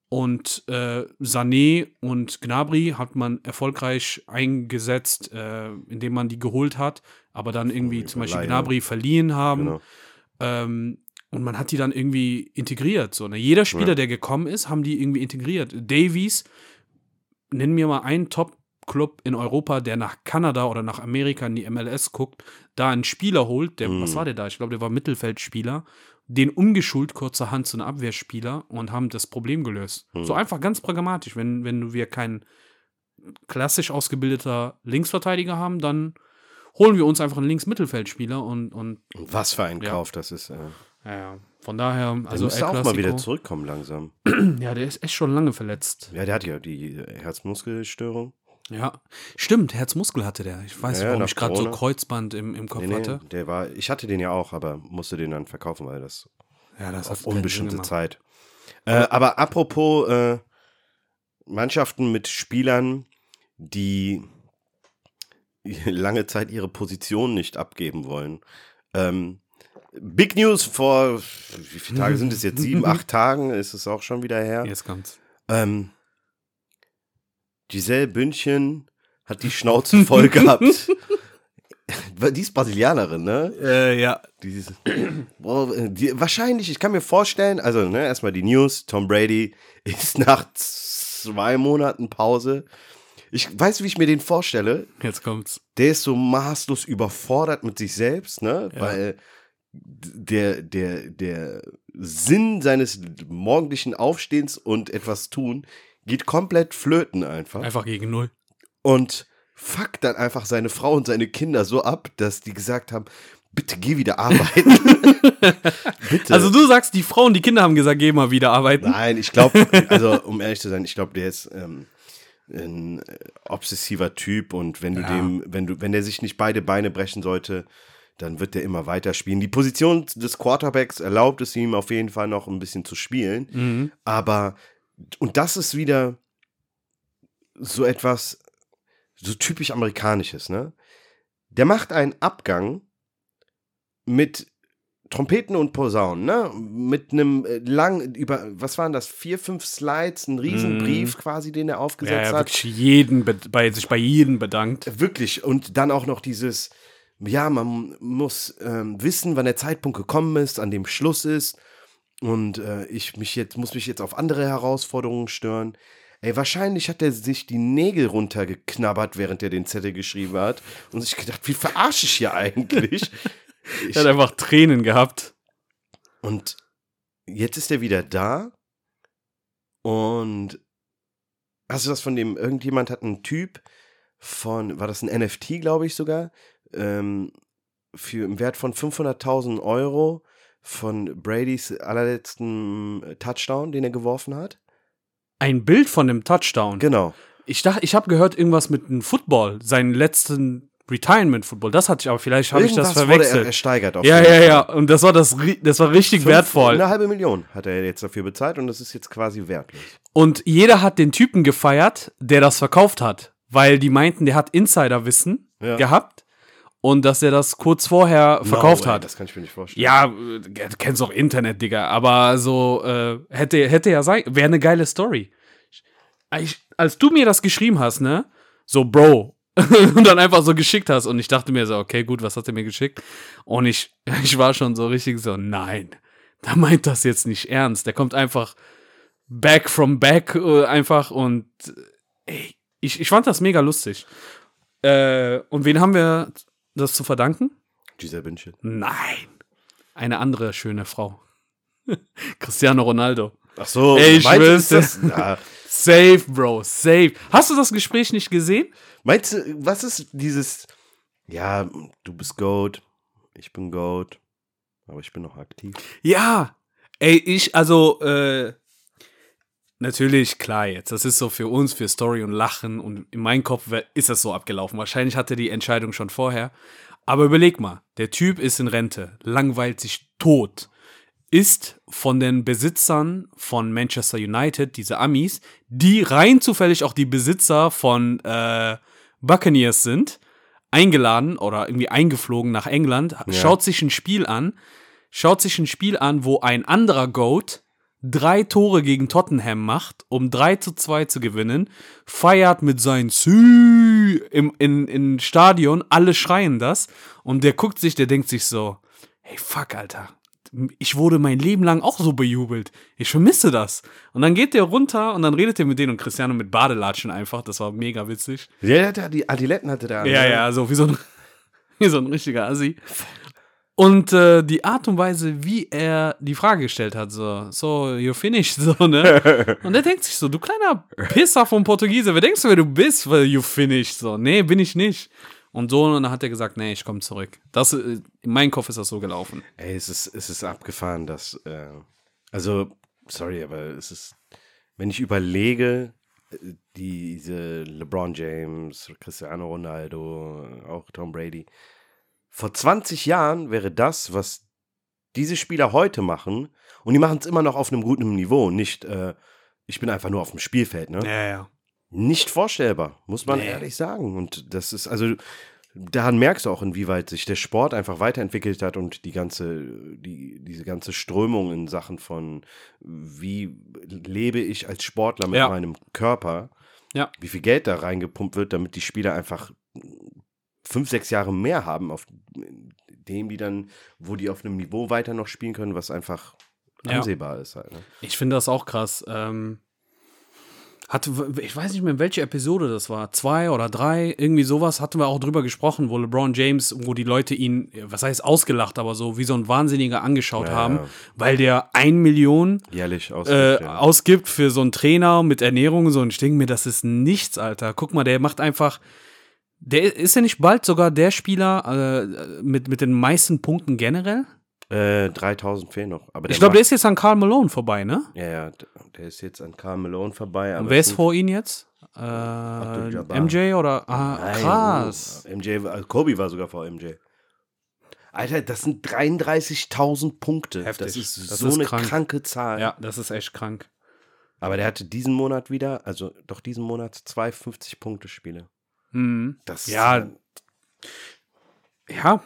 Und äh, Sané und Gnabry hat man erfolgreich eingesetzt, äh, indem man die geholt hat, aber dann irgendwie zum Beispiel. Gnabry verliehen haben. genau. Ähm, und man hat die dann irgendwie integriert. So, ne? Jeder Spieler, Ja. der gekommen ist, haben die irgendwie integriert. Davies, nenn mir mal einen Top-Club in Europa, der nach Kanada oder nach Amerika in die MLS guckt, da einen Spieler holt, der, Mhm. was war der da? Ich glaube, der war Mittelfeldspieler, den umgeschult kurzerhand zu einem Abwehrspieler und haben das Problem gelöst. Mhm. So einfach ganz pragmatisch. Wenn, wenn wir keinen klassisch ausgebildeter Linksverteidiger haben, dann holen wir uns einfach einen Linksmittelfeldspieler und, und was für ein Ja. Kauf das ist. Äh. ja, ja. Von daher, Der also El auch mal wieder zurückkommen langsam. Ja, der ist echt schon lange verletzt. Ja, der hat ja die Herzmuskelstörung. Ja, stimmt, Herzmuskel hatte der. Ich weiß nicht, Ja, warum ich gerade so. Kreuzband im, im Kopf Nee, nee, hatte. der war, ich hatte den ja auch, aber musste den dann verkaufen, weil das Ja, das auf unbestimmte. Zeit. Äh, aber apropos äh, Mannschaften mit Spielern, die lange Zeit ihre Position nicht abgeben wollen. Ähm, Big News vor, wie viele Tage sind es jetzt? Sieben, acht Tagen ist es auch schon wieder her. Jetzt kommt's. Ähm, Giselle Bündchen hat die Schnauze voll gehabt. Die ist Brasilianerin, ne? Äh, ja. Die, ist- Boah, die, wahrscheinlich, ich kann mir vorstellen, also ne, erstmal die News, Tom Brady ist nach zwei Monaten Pause. Ich weiß, wie ich mir den vorstelle. Jetzt kommt's. Der ist so maßlos überfordert mit sich selbst, ne? Ja. Weil der, der, der Sinn seines morgendlichen Aufstehens und etwas tun geht komplett flöten einfach. Einfach gegen null. Und fuckt dann einfach seine Frau und seine Kinder so ab, dass die gesagt haben, bitte geh wieder arbeiten. bitte. Also du sagst, die Frauen, die Kinder haben gesagt, geh mal wieder arbeiten. Nein, ich glaube, also um ehrlich zu sein, ich glaube, der ist ähm, ein äh, obsessiver Typ und wenn du Ja. dem, wenn du, wenn der sich nicht beide Beine brechen sollte, dann wird der immer weiter spielen. Die Position des Quarterbacks erlaubt es ihm auf jeden Fall noch ein bisschen zu spielen, Mhm. aber und das ist wieder so etwas so typisch amerikanisches, ne? Der macht einen Abgang mit Trompeten und Posaunen, ne? Mit einem äh, lang über was waren das vier fünf Slides, ein Riesenbrief quasi, den er Ja, aufgesetzt ja, hat. wirklich jeden, be- bei, sich bei jedem bedankt. Wirklich. Und dann auch noch dieses, ja, man muss ähm, wissen, wann der Zeitpunkt gekommen ist, an dem Schluss ist. Und äh, ich mich jetzt, muss mich jetzt auf andere Herausforderungen stören. Ey, wahrscheinlich hat er sich die Nägel runtergeknabbert, während er den Zettel geschrieben hat. Und sich gedacht, wie verarsche ich hier eigentlich? ich, Er hat einfach Tränen gehabt. Und jetzt ist er wieder da. Und hast du das von dem, irgendjemand hat einen Typ von, war das ein NFT, glaube ich sogar, ähm, für im Wert von 500.000 Euro von Bradys allerletzten äh, Touchdown, den er geworfen hat. Ein Bild von dem Touchdown. Genau. Ich dachte, ich habe gehört irgendwas mit einem Football, seinen letzten Retirement Football. Das hatte ich aber vielleicht habe ich das Irgendwas wurde er verwechselt. ersteigert auf ja, ja, ja. Und das war das, das war richtig Fünf- wertvoll. Eine halbe Million hat er jetzt dafür bezahlt und das ist jetzt quasi wertlos. Und jeder hat den Typen gefeiert, der das verkauft hat, weil die meinten, der hat Insiderwissen Ja. gehabt und dass er das kurz vorher verkauft No hat. Das kann ich mir nicht vorstellen. Ja, äh, du kennst auch Internet, Digga, aber so äh, hätte hätte ja sein, wäre eine geile Story. Ich, als du mir das geschrieben hast, ne, so Bro und dann einfach so geschickt hast und ich dachte mir so, okay, gut, was hat er mir geschickt? Und ich ich war schon so richtig so, nein, der meint das jetzt nicht ernst. Der kommt einfach back from back äh, einfach und äh, ey, ich, ich fand das mega lustig. Äh, und wen haben wir das zu verdanken? Giselle Bündchen. Nein. Eine andere schöne Frau. Cristiano Ronaldo. Ach so, Ey, ich meinst das, ja. Safe, Bro, safe. Hast du das Gespräch nicht gesehen? Meinst du, was ist dieses, ja, du bist Goat, ich bin Goat, aber ich bin noch aktiv. Ja. Ey, ich, also, äh, natürlich, klar jetzt. Das ist so für uns, für Story und Lachen. Und in meinem Kopf ist das so abgelaufen. Wahrscheinlich hatte die Entscheidung schon vorher. Aber überleg mal, der Typ ist in Rente, langweilt sich tot. Ist von den Besitzern von Manchester United, diese Amis, die rein zufällig auch die Besitzer von äh, Buccaneers sind, eingeladen oder irgendwie eingeflogen nach England, schaut sich ein Spiel an, schaut sich ein Spiel an, wo ein anderer Goat drei Tore gegen Tottenham macht, um 3 zu 2 zu gewinnen, feiert mit seinen Sü im in, in Stadion, alle schreien das und der guckt sich, der denkt sich so, hey fuck, Alter, ich wurde mein Leben lang auch so bejubelt. Ich vermisse das. Und dann geht der runter und dann redet er mit denen und Cristiano mit Badelatschen einfach. Das war mega witzig. Ja, der hatte die Adiletten hatte der. Ja, ja, so wie so ein, wie so ein richtiger Assi. Und äh, die Art und Weise, wie er die Frage gestellt hat, so, so, you're finished, so, ne? Und er denkt sich so, du kleiner Pisser vom Portugiese, wer denkst du, wer du bist, weil you finished, so, nee, bin ich nicht. Und so, und dann hat er gesagt, nee, ich komme zurück. Das, äh, in meinem Kopf ist das so gelaufen. Ey, es ist, es ist abgefahren, dass, äh, also, sorry, aber es ist, wenn ich überlege, äh, diese LeBron James, Cristiano Ronaldo, auch Tom Brady, vor 20 Jahren wäre das, was diese Spieler heute machen, und die machen es immer noch auf einem guten Niveau, nicht, äh, ich bin einfach nur auf dem Spielfeld, ne? Ja, ja. Nicht vorstellbar, muss man Nee. ehrlich sagen. Und das ist, also, daran merkst du auch, inwieweit sich der Sport einfach weiterentwickelt hat und die ganze, die, diese ganze Strömung in Sachen von, wie lebe ich als Sportler mit Ja. meinem Körper, Ja. wie viel Geld da reingepumpt wird, damit die Spieler einfach fünf, sechs Jahre mehr haben, auf dem die dann, wo die auf einem Niveau weiter noch spielen können, was einfach Ja. ansehbar ist halt. Ne? Ich finde das auch krass. Ähm, hat, ich weiß nicht mehr, in welche Episode das war. Zwei oder drei, irgendwie sowas hatten wir auch drüber gesprochen, wo LeBron James, wo die Leute ihn, was heißt ausgelacht, aber so wie so ein Wahnsinniger angeschaut Ja, haben, ja. weil der ein Million Jährlich aus. äh, ja. ausgibt für so einen Trainer mit Ernährung und so. Und ich denke mir, das ist nichts, Alter. Guck mal, der macht einfach. Der ist ja nicht bald sogar der Spieler äh, mit, mit den meisten Punkten generell? Äh, 3000 fehlen noch. Aber Ich glaube, der ist jetzt an Karl Malone vorbei, ne? Ja, ja, der ist jetzt an Karl Malone vorbei. Und wer ist vor ihm jetzt? Äh. MJ oder? Ah, Nein, krass. oh, MJ, war- Kobe war sogar vor MJ. Alter, das sind 33.000 Punkte. Heftig. Das ist Das so ist eine krank. kranke Zahl. Ja, das ist echt krank. Aber der hatte diesen Monat wieder, also doch diesen Monat zwei 50-Punkte-Spiele. Mhm. Das Ja. Ja,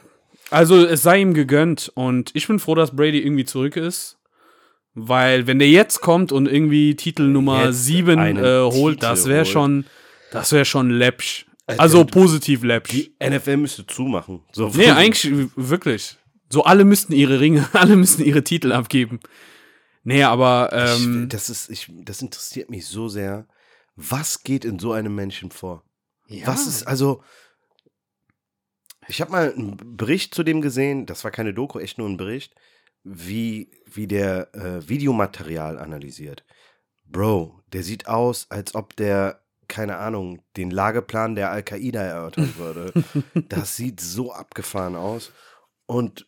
also es sei ihm gegönnt und ich bin froh, dass Brady irgendwie zurück ist. Weil, wenn der jetzt kommt und irgendwie Titel Nummer Jetzt 7 einen äh, holt, Titel das wäre schon, das wäre schon läppsch. Also positiv läppsch. die NFL müsste zumachen. So, Nee, eigentlich wirklich. So alle müssten ihre Ringe, alle müssten ihre Titel abgeben. Nee, aber ähm, ich, das, ist, ich, das interessiert mich so sehr. Was geht in so einem Menschen vor? Ja. Was ist, also, ich habe mal einen Bericht zu dem gesehen, das war keine Doku, echt nur ein Bericht, wie, wie der äh, Videomaterial analysiert. Bro, der sieht aus, als ob der, keine Ahnung, den Lageplan der Al-Qaida erörtern würde. das sieht so abgefahren aus. Und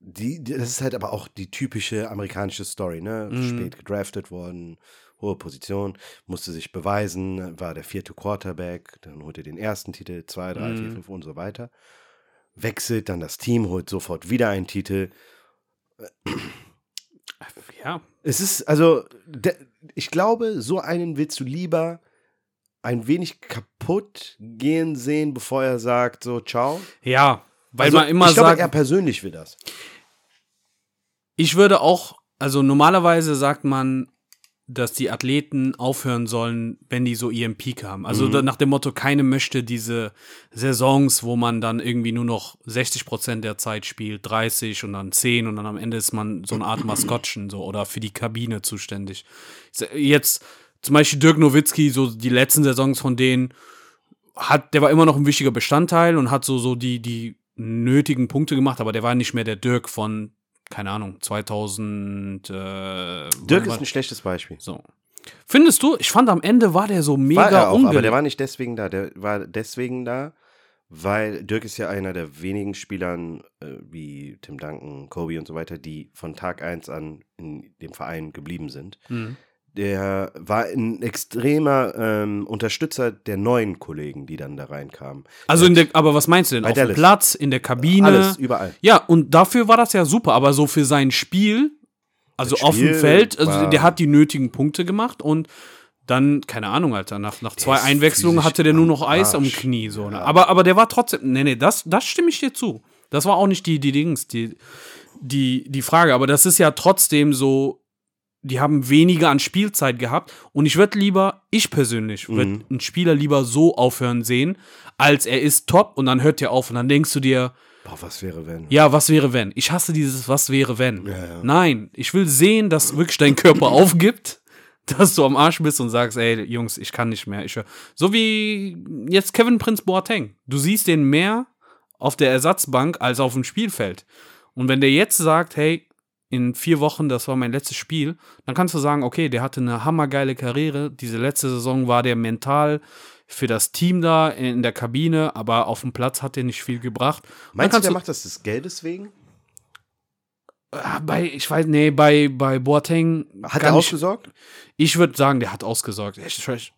die- das ist halt aber auch die typische amerikanische Story, ne? Mhm. Spät gedraftet worden, hohe Position, musste sich beweisen, war der vierte Quarterback, dann holt er den ersten Titel, zwei, drei, vier, Mhm. fünf und so weiter. Wechselt dann das Team, holt sofort wieder einen Titel. Ja. Es ist, also, ich glaube, so einen willst du lieber ein wenig kaputt gehen sehen, bevor er sagt, so, ciao. Ja, weil also, man immer ich glaube, sagt, er persönlich will das. ich würde auch, also normalerweise sagt man, dass die Athleten aufhören sollen, wenn die so ihren Peak haben. Also Mhm. nach dem Motto, keine möchte diese Saisons, wo man dann irgendwie nur noch 60 Prozent der Zeit spielt, 30 und dann 10 und dann am Ende ist man so eine Art Maskottchen so oder für die Kabine zuständig. Jetzt zum Beispiel Dirk Nowitzki, so die letzten Saisons von denen, hat, der war immer noch ein wichtiger Bestandteil und hat so, so die, die nötigen Punkte gemacht, aber der war nicht mehr der Dirk von, keine Ahnung, 2000. Äh, Dirk ist ein schlechtes Beispiel. so. Findest du? Ich fand am Ende war der so mega War er auch, aber der war nicht deswegen da. Der war deswegen da, weil Dirk ist ja einer der wenigen Spielern, äh, wie Tim Duncan, Kobe und so weiter, die von Tag 1 an in dem Verein geblieben sind. Mhm. Der war ein extremer ähm, Unterstützer der neuen Kollegen, die dann da reinkamen. Also in der, aber was meinst du denn? Auf dem. Platz, in der Kabine? Alles, überall. Ja, und dafür war das ja super, aber so für sein Spiel, also auf dem Feld, also der hat die nötigen Punkte gemacht und dann, keine Ahnung, Alter, nach, nach zwei Einwechslungen hatte der nur noch Eis am. Knie. So, ne? Ja. aber, aber der war trotzdem, nee, nee, das, das stimme ich dir zu. Das war auch nicht die, die Dings, die, die, die Frage, aber das ist ja trotzdem so, die haben weniger an Spielzeit gehabt und ich würde lieber, ich persönlich, würde Mhm. einen Spieler lieber so aufhören sehen, als er ist top und dann hört er auf und dann denkst du dir, Boah, was wäre, wenn? ja, was wäre wenn? Ich hasse dieses Was wäre wenn. Ja, ja. Nein, ich will sehen, dass wirklich dein Körper aufgibt, dass du am Arsch bist und sagst, ey, Jungs, ich kann nicht mehr. Ich, hör- so wie jetzt Kevin Prince Boateng. Du siehst den mehr auf der Ersatzbank als auf dem Spielfeld. Und wenn der jetzt sagt, hey, in vier Wochen, das war mein letztes Spiel, dann kannst du sagen, okay, der hatte eine hammergeile Karriere. Diese letzte Saison war der mental für das Team da in der Kabine, aber auf dem Platz hat er nicht viel gebracht. Meinst du, der macht das des Geldes wegen? Ah, Bei, ich weiß, nee, bei, bei Boateng. Hat er nicht- ausgesorgt? Ich würde sagen, der hat ausgesorgt. Ich, ich,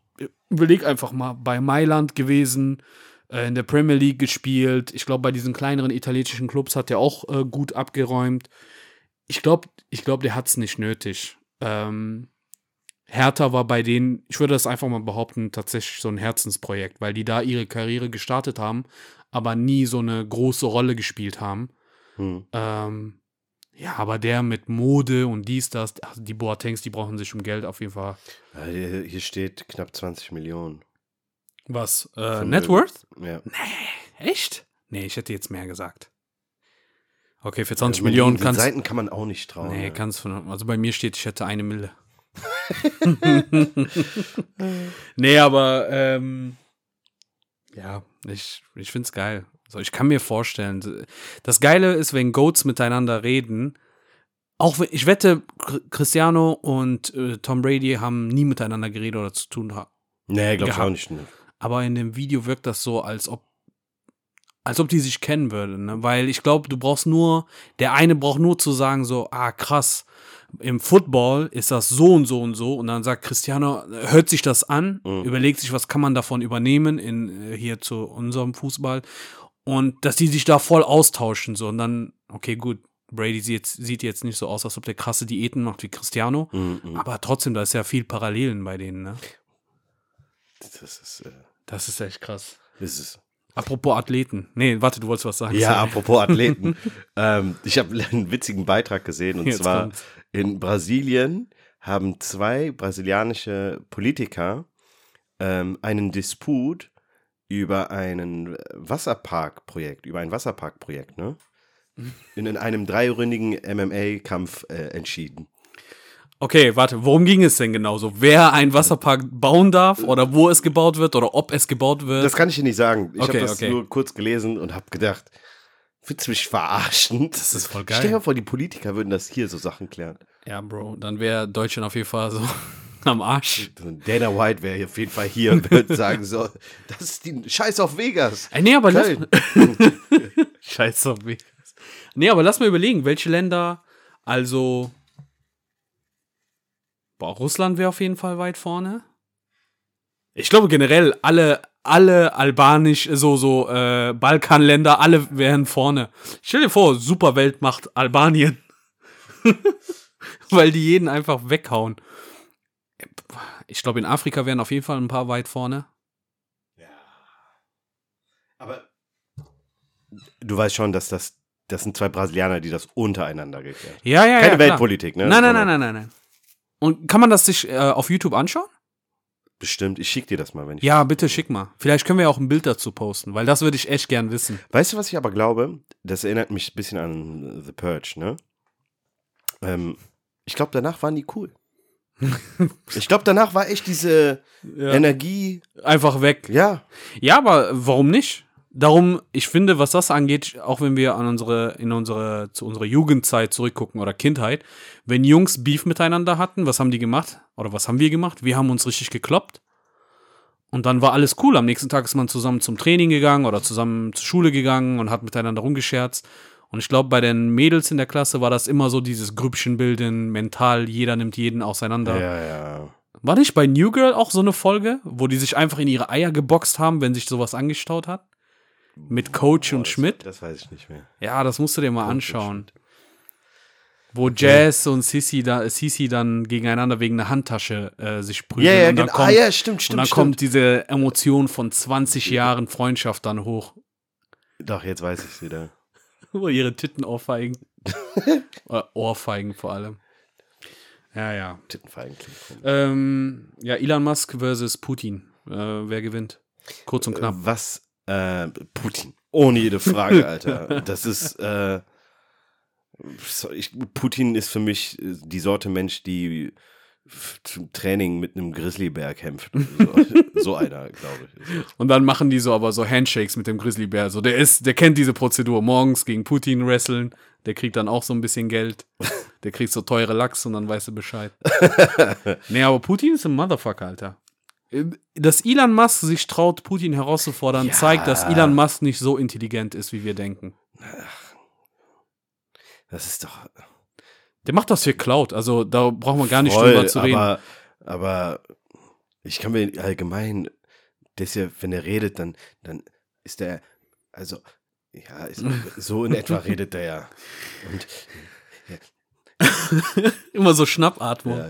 überleg einfach mal, bei Mailand gewesen, äh, in der Premier League gespielt. Ich glaube, bei diesen kleineren italienischen Clubs hat er auch äh, gut abgeräumt. Ich glaube, ich glaub, der hat es nicht nötig. Ähm, Hertha war bei denen, ich würde das einfach mal behaupten, tatsächlich so ein Herzensprojekt, weil die da ihre Karriere gestartet haben, aber nie so eine große Rolle gespielt haben. Hm. Ähm, ja, aber der mit Mode und dies, das, also die Boatengs, die brauchen sich um Geld auf jeden Fall. Hier steht knapp 20 Millionen. Was? Äh. Net Worth? Ja. Echt? Nee, ich hätte jetzt mehr gesagt. Okay, für 20 Also, Millionen kannst Seiten kann man auch nicht trauen. Nee, ja. kannst von. Also bei mir steht, ich hätte eine Mille. nee, aber ähm, ja, ich, ich find's geil. So, ich kann mir vorstellen. Das Geile ist, wenn Goats miteinander reden, auch wenn, ich wette, Cr- Cristiano und äh, Tom Brady haben nie miteinander geredet oder zu tun haben. Nee, glaub ich auch nicht. Ne. Aber in dem Video wirkt das so, als ob als ob die sich kennen würden, ne? Weil ich glaube, du brauchst nur, der eine braucht nur zu sagen, so, ah, krass, im Football ist das so und so und so. Und dann sagt Cristiano, hört sich das an, Mhm. überlegt sich, was kann man davon übernehmen in äh, hier zu unserem Fußball. Und dass die sich da voll austauschen, so. Und dann, okay, gut, Brady sieht, sieht jetzt nicht so aus, als ob der krasse Diäten macht wie Cristiano. Mhm, mhm. Aber trotzdem, da ist ja viel Parallelen bei denen, ne? Das ist, äh, Das ist echt krass. das ist Apropos Athleten. Nee, warte, du wolltest was sagen. Ja, sorry. apropos Athleten. ähm, ich habe einen witzigen Beitrag gesehen und Jetzt zwar kommt's. in Brasilien haben zwei brasilianische Politiker ähm, einen Disput über einen Wasserparkprojekt, über ein Wasserparkprojekt, ne? In, in einem dreiründigen MMA-Kampf äh, entschieden. Okay, warte, worum ging es denn genau so? Wer einen Wasserpark bauen darf oder wo es gebaut wird oder ob es gebaut wird? Das kann ich dir nicht sagen. Ich Okay, habe das okay. nur kurz gelesen und habe gedacht, Willst du mich verarschen? Das ist voll Stell dir geil. vor, die Politiker würden das hier so Sachen klären. Ja, Bro, dann wäre Deutschland auf jeden Fall so am Arsch. Dana White wäre auf jeden Fall hier und würde sagen so, das ist die Scheiß auf Vegas. Ey, nee, aber lass. Scheiß auf Vegas. Nee, aber lass mal überlegen, welche Länder, also, boah, Russland wäre auf jeden Fall weit vorne. Ich glaube generell, alle, alle albanisch, so, so, äh, Balkanländer, alle wären vorne. Stell dir vor, Superweltmacht Albanien. Weil die jeden einfach weghauen. Ich glaube, in Afrika wären auf jeden Fall ein paar weit vorne. Aber du weißt schon, dass das, das sind zwei Brasilianer, die das untereinander geklärt haben. Ja, ja, Keine ja. klar. Weltpolitik, ne? Nein, nein, nein, nein, nein, nein. Und kann man das sich äh, auf YouTube anschauen? Bestimmt, ich schick dir das mal, wenn ich. Ja, bitte schick mal. Vielleicht können wir ja auch ein Bild dazu posten, weil das würde ich echt gern wissen. Weißt du, was ich aber glaube? Das erinnert mich ein bisschen an The Purge, ne? Ähm, ich glaube, danach waren die cool. ich glaube, danach war echt diese Energie, Einfach weg. ja, Ja, aber warum nicht? Darum, ich finde, was das angeht, auch wenn wir an unsere, in unsere, zu unserer Jugendzeit zurückgucken oder Kindheit, wenn Jungs Beef miteinander hatten, was haben die gemacht? Oder was haben wir gemacht? Wir haben uns richtig gekloppt. Und dann war alles cool. Am nächsten Tag ist man zusammen zum Training gegangen oder zusammen zur Schule gegangen und hat miteinander rumgescherzt. Und ich glaube, bei den Mädels in der Klasse war das immer so dieses Grüppchen bilden, mental, jeder nimmt jeden auseinander. ja, ja. War nicht bei New Girl auch so eine Folge, wo die sich einfach in ihre Eier geboxt haben, wenn sich sowas angestaut hat? Mit Coach und Boah, Schmidt? Das, das weiß ich nicht mehr. Ja, das musst du dir mal Coach und anschauen. Wo Jazz und Sissy, da, Sissy dann gegeneinander wegen einer Handtasche äh, sich prügeln. Ja, ja, und dann genau. kommt, ah, ja, stimmt, und stimmt, dann stimmt. kommt diese Emotion von 20 Jahren Freundschaft dann hoch. Doch, jetzt weiß ich es wieder. Wo ihre Titten ohrfeigen. Oder Ohrfeigen vor allem. Ja, ja. Tittenfeigen klingt. Ähm, ja, Elon Musk versus Putin. Äh, wer gewinnt? Kurz und knapp. Was? Äh, Putin. Ohne jede Frage, Alter. Das ist, äh, ich, Putin ist für mich äh, die Sorte Mensch, die zum Training mit einem Grizzlybär kämpft. So, so einer, glaube ich. Und dann machen die so aber so Handshakes mit dem Grizzlybär. So, der ist, der kennt diese Prozedur. Morgens gegen Putin wresteln. Der kriegt dann auch so ein bisschen Geld. Der kriegt so teure Lachs und dann weiß er Bescheid. nee, aber Putin ist ein Motherfucker, Alter. Dass Elon Musk sich traut, Putin herauszufordern, Ja. zeigt, dass Elon Musk nicht so intelligent ist, wie wir denken. Das ist doch Der macht das für Cloud. Also da braucht man gar nicht voll, drüber zu reden. aber, aber ich kann mir allgemein, das ja, wenn er redet, dann, dann ist er, also, ja, ist, so in etwa redet er ja. Und, Immer so Schnappatmung. ja,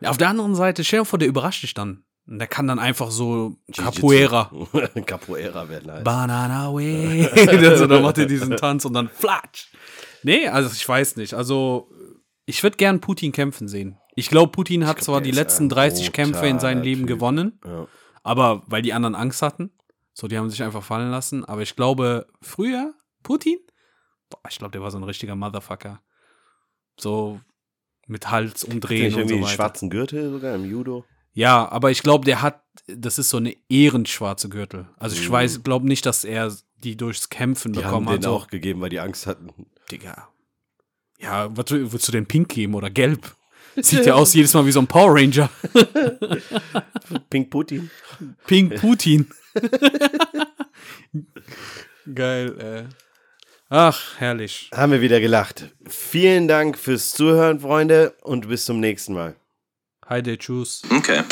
ja. Auf der anderen Seite, stell dir vor, der überrascht dich dann. Und der kann dann einfach so Capoeira. Capoeira wäre nice. Banana way. also, dann macht er diesen Tanz und dann flatsch. Nee, also ich weiß nicht. Also, ich würde gern Putin kämpfen sehen. Ich glaube, Putin hat glaub, zwar die letzten ein 30 Kämpfe in seinem Leben Typ. gewonnen, Ja. aber weil die anderen Angst hatten. So, die haben sich einfach fallen lassen. Aber ich glaube, früher, Putin, boah, ich glaube, der war so ein richtiger Motherfucker. So mit Hals umdrehen und irgendwie so den weiter. schwarzen Gürtel sogar im Judo? Ja, aber ich glaube, der hat, das ist so eine ehrenschwarze Gürtel. Also ich Mhm. weiß, glaube nicht, dass er die durchs Kämpfen Die haben bekommen den hat. So, auch gegeben, weil die Angst hatten. Digga. Ja, was, willst du denn pink geben oder gelb? Sieht ja aus jedes Mal wie so ein Power Ranger. Pink Putin. Pink Putin. Geil, äh. Ach, herrlich. Haben wir wieder gelacht. Vielen Dank fürs Zuhören, Freunde, und bis zum nächsten Mal. Heide, tschüss. Okay.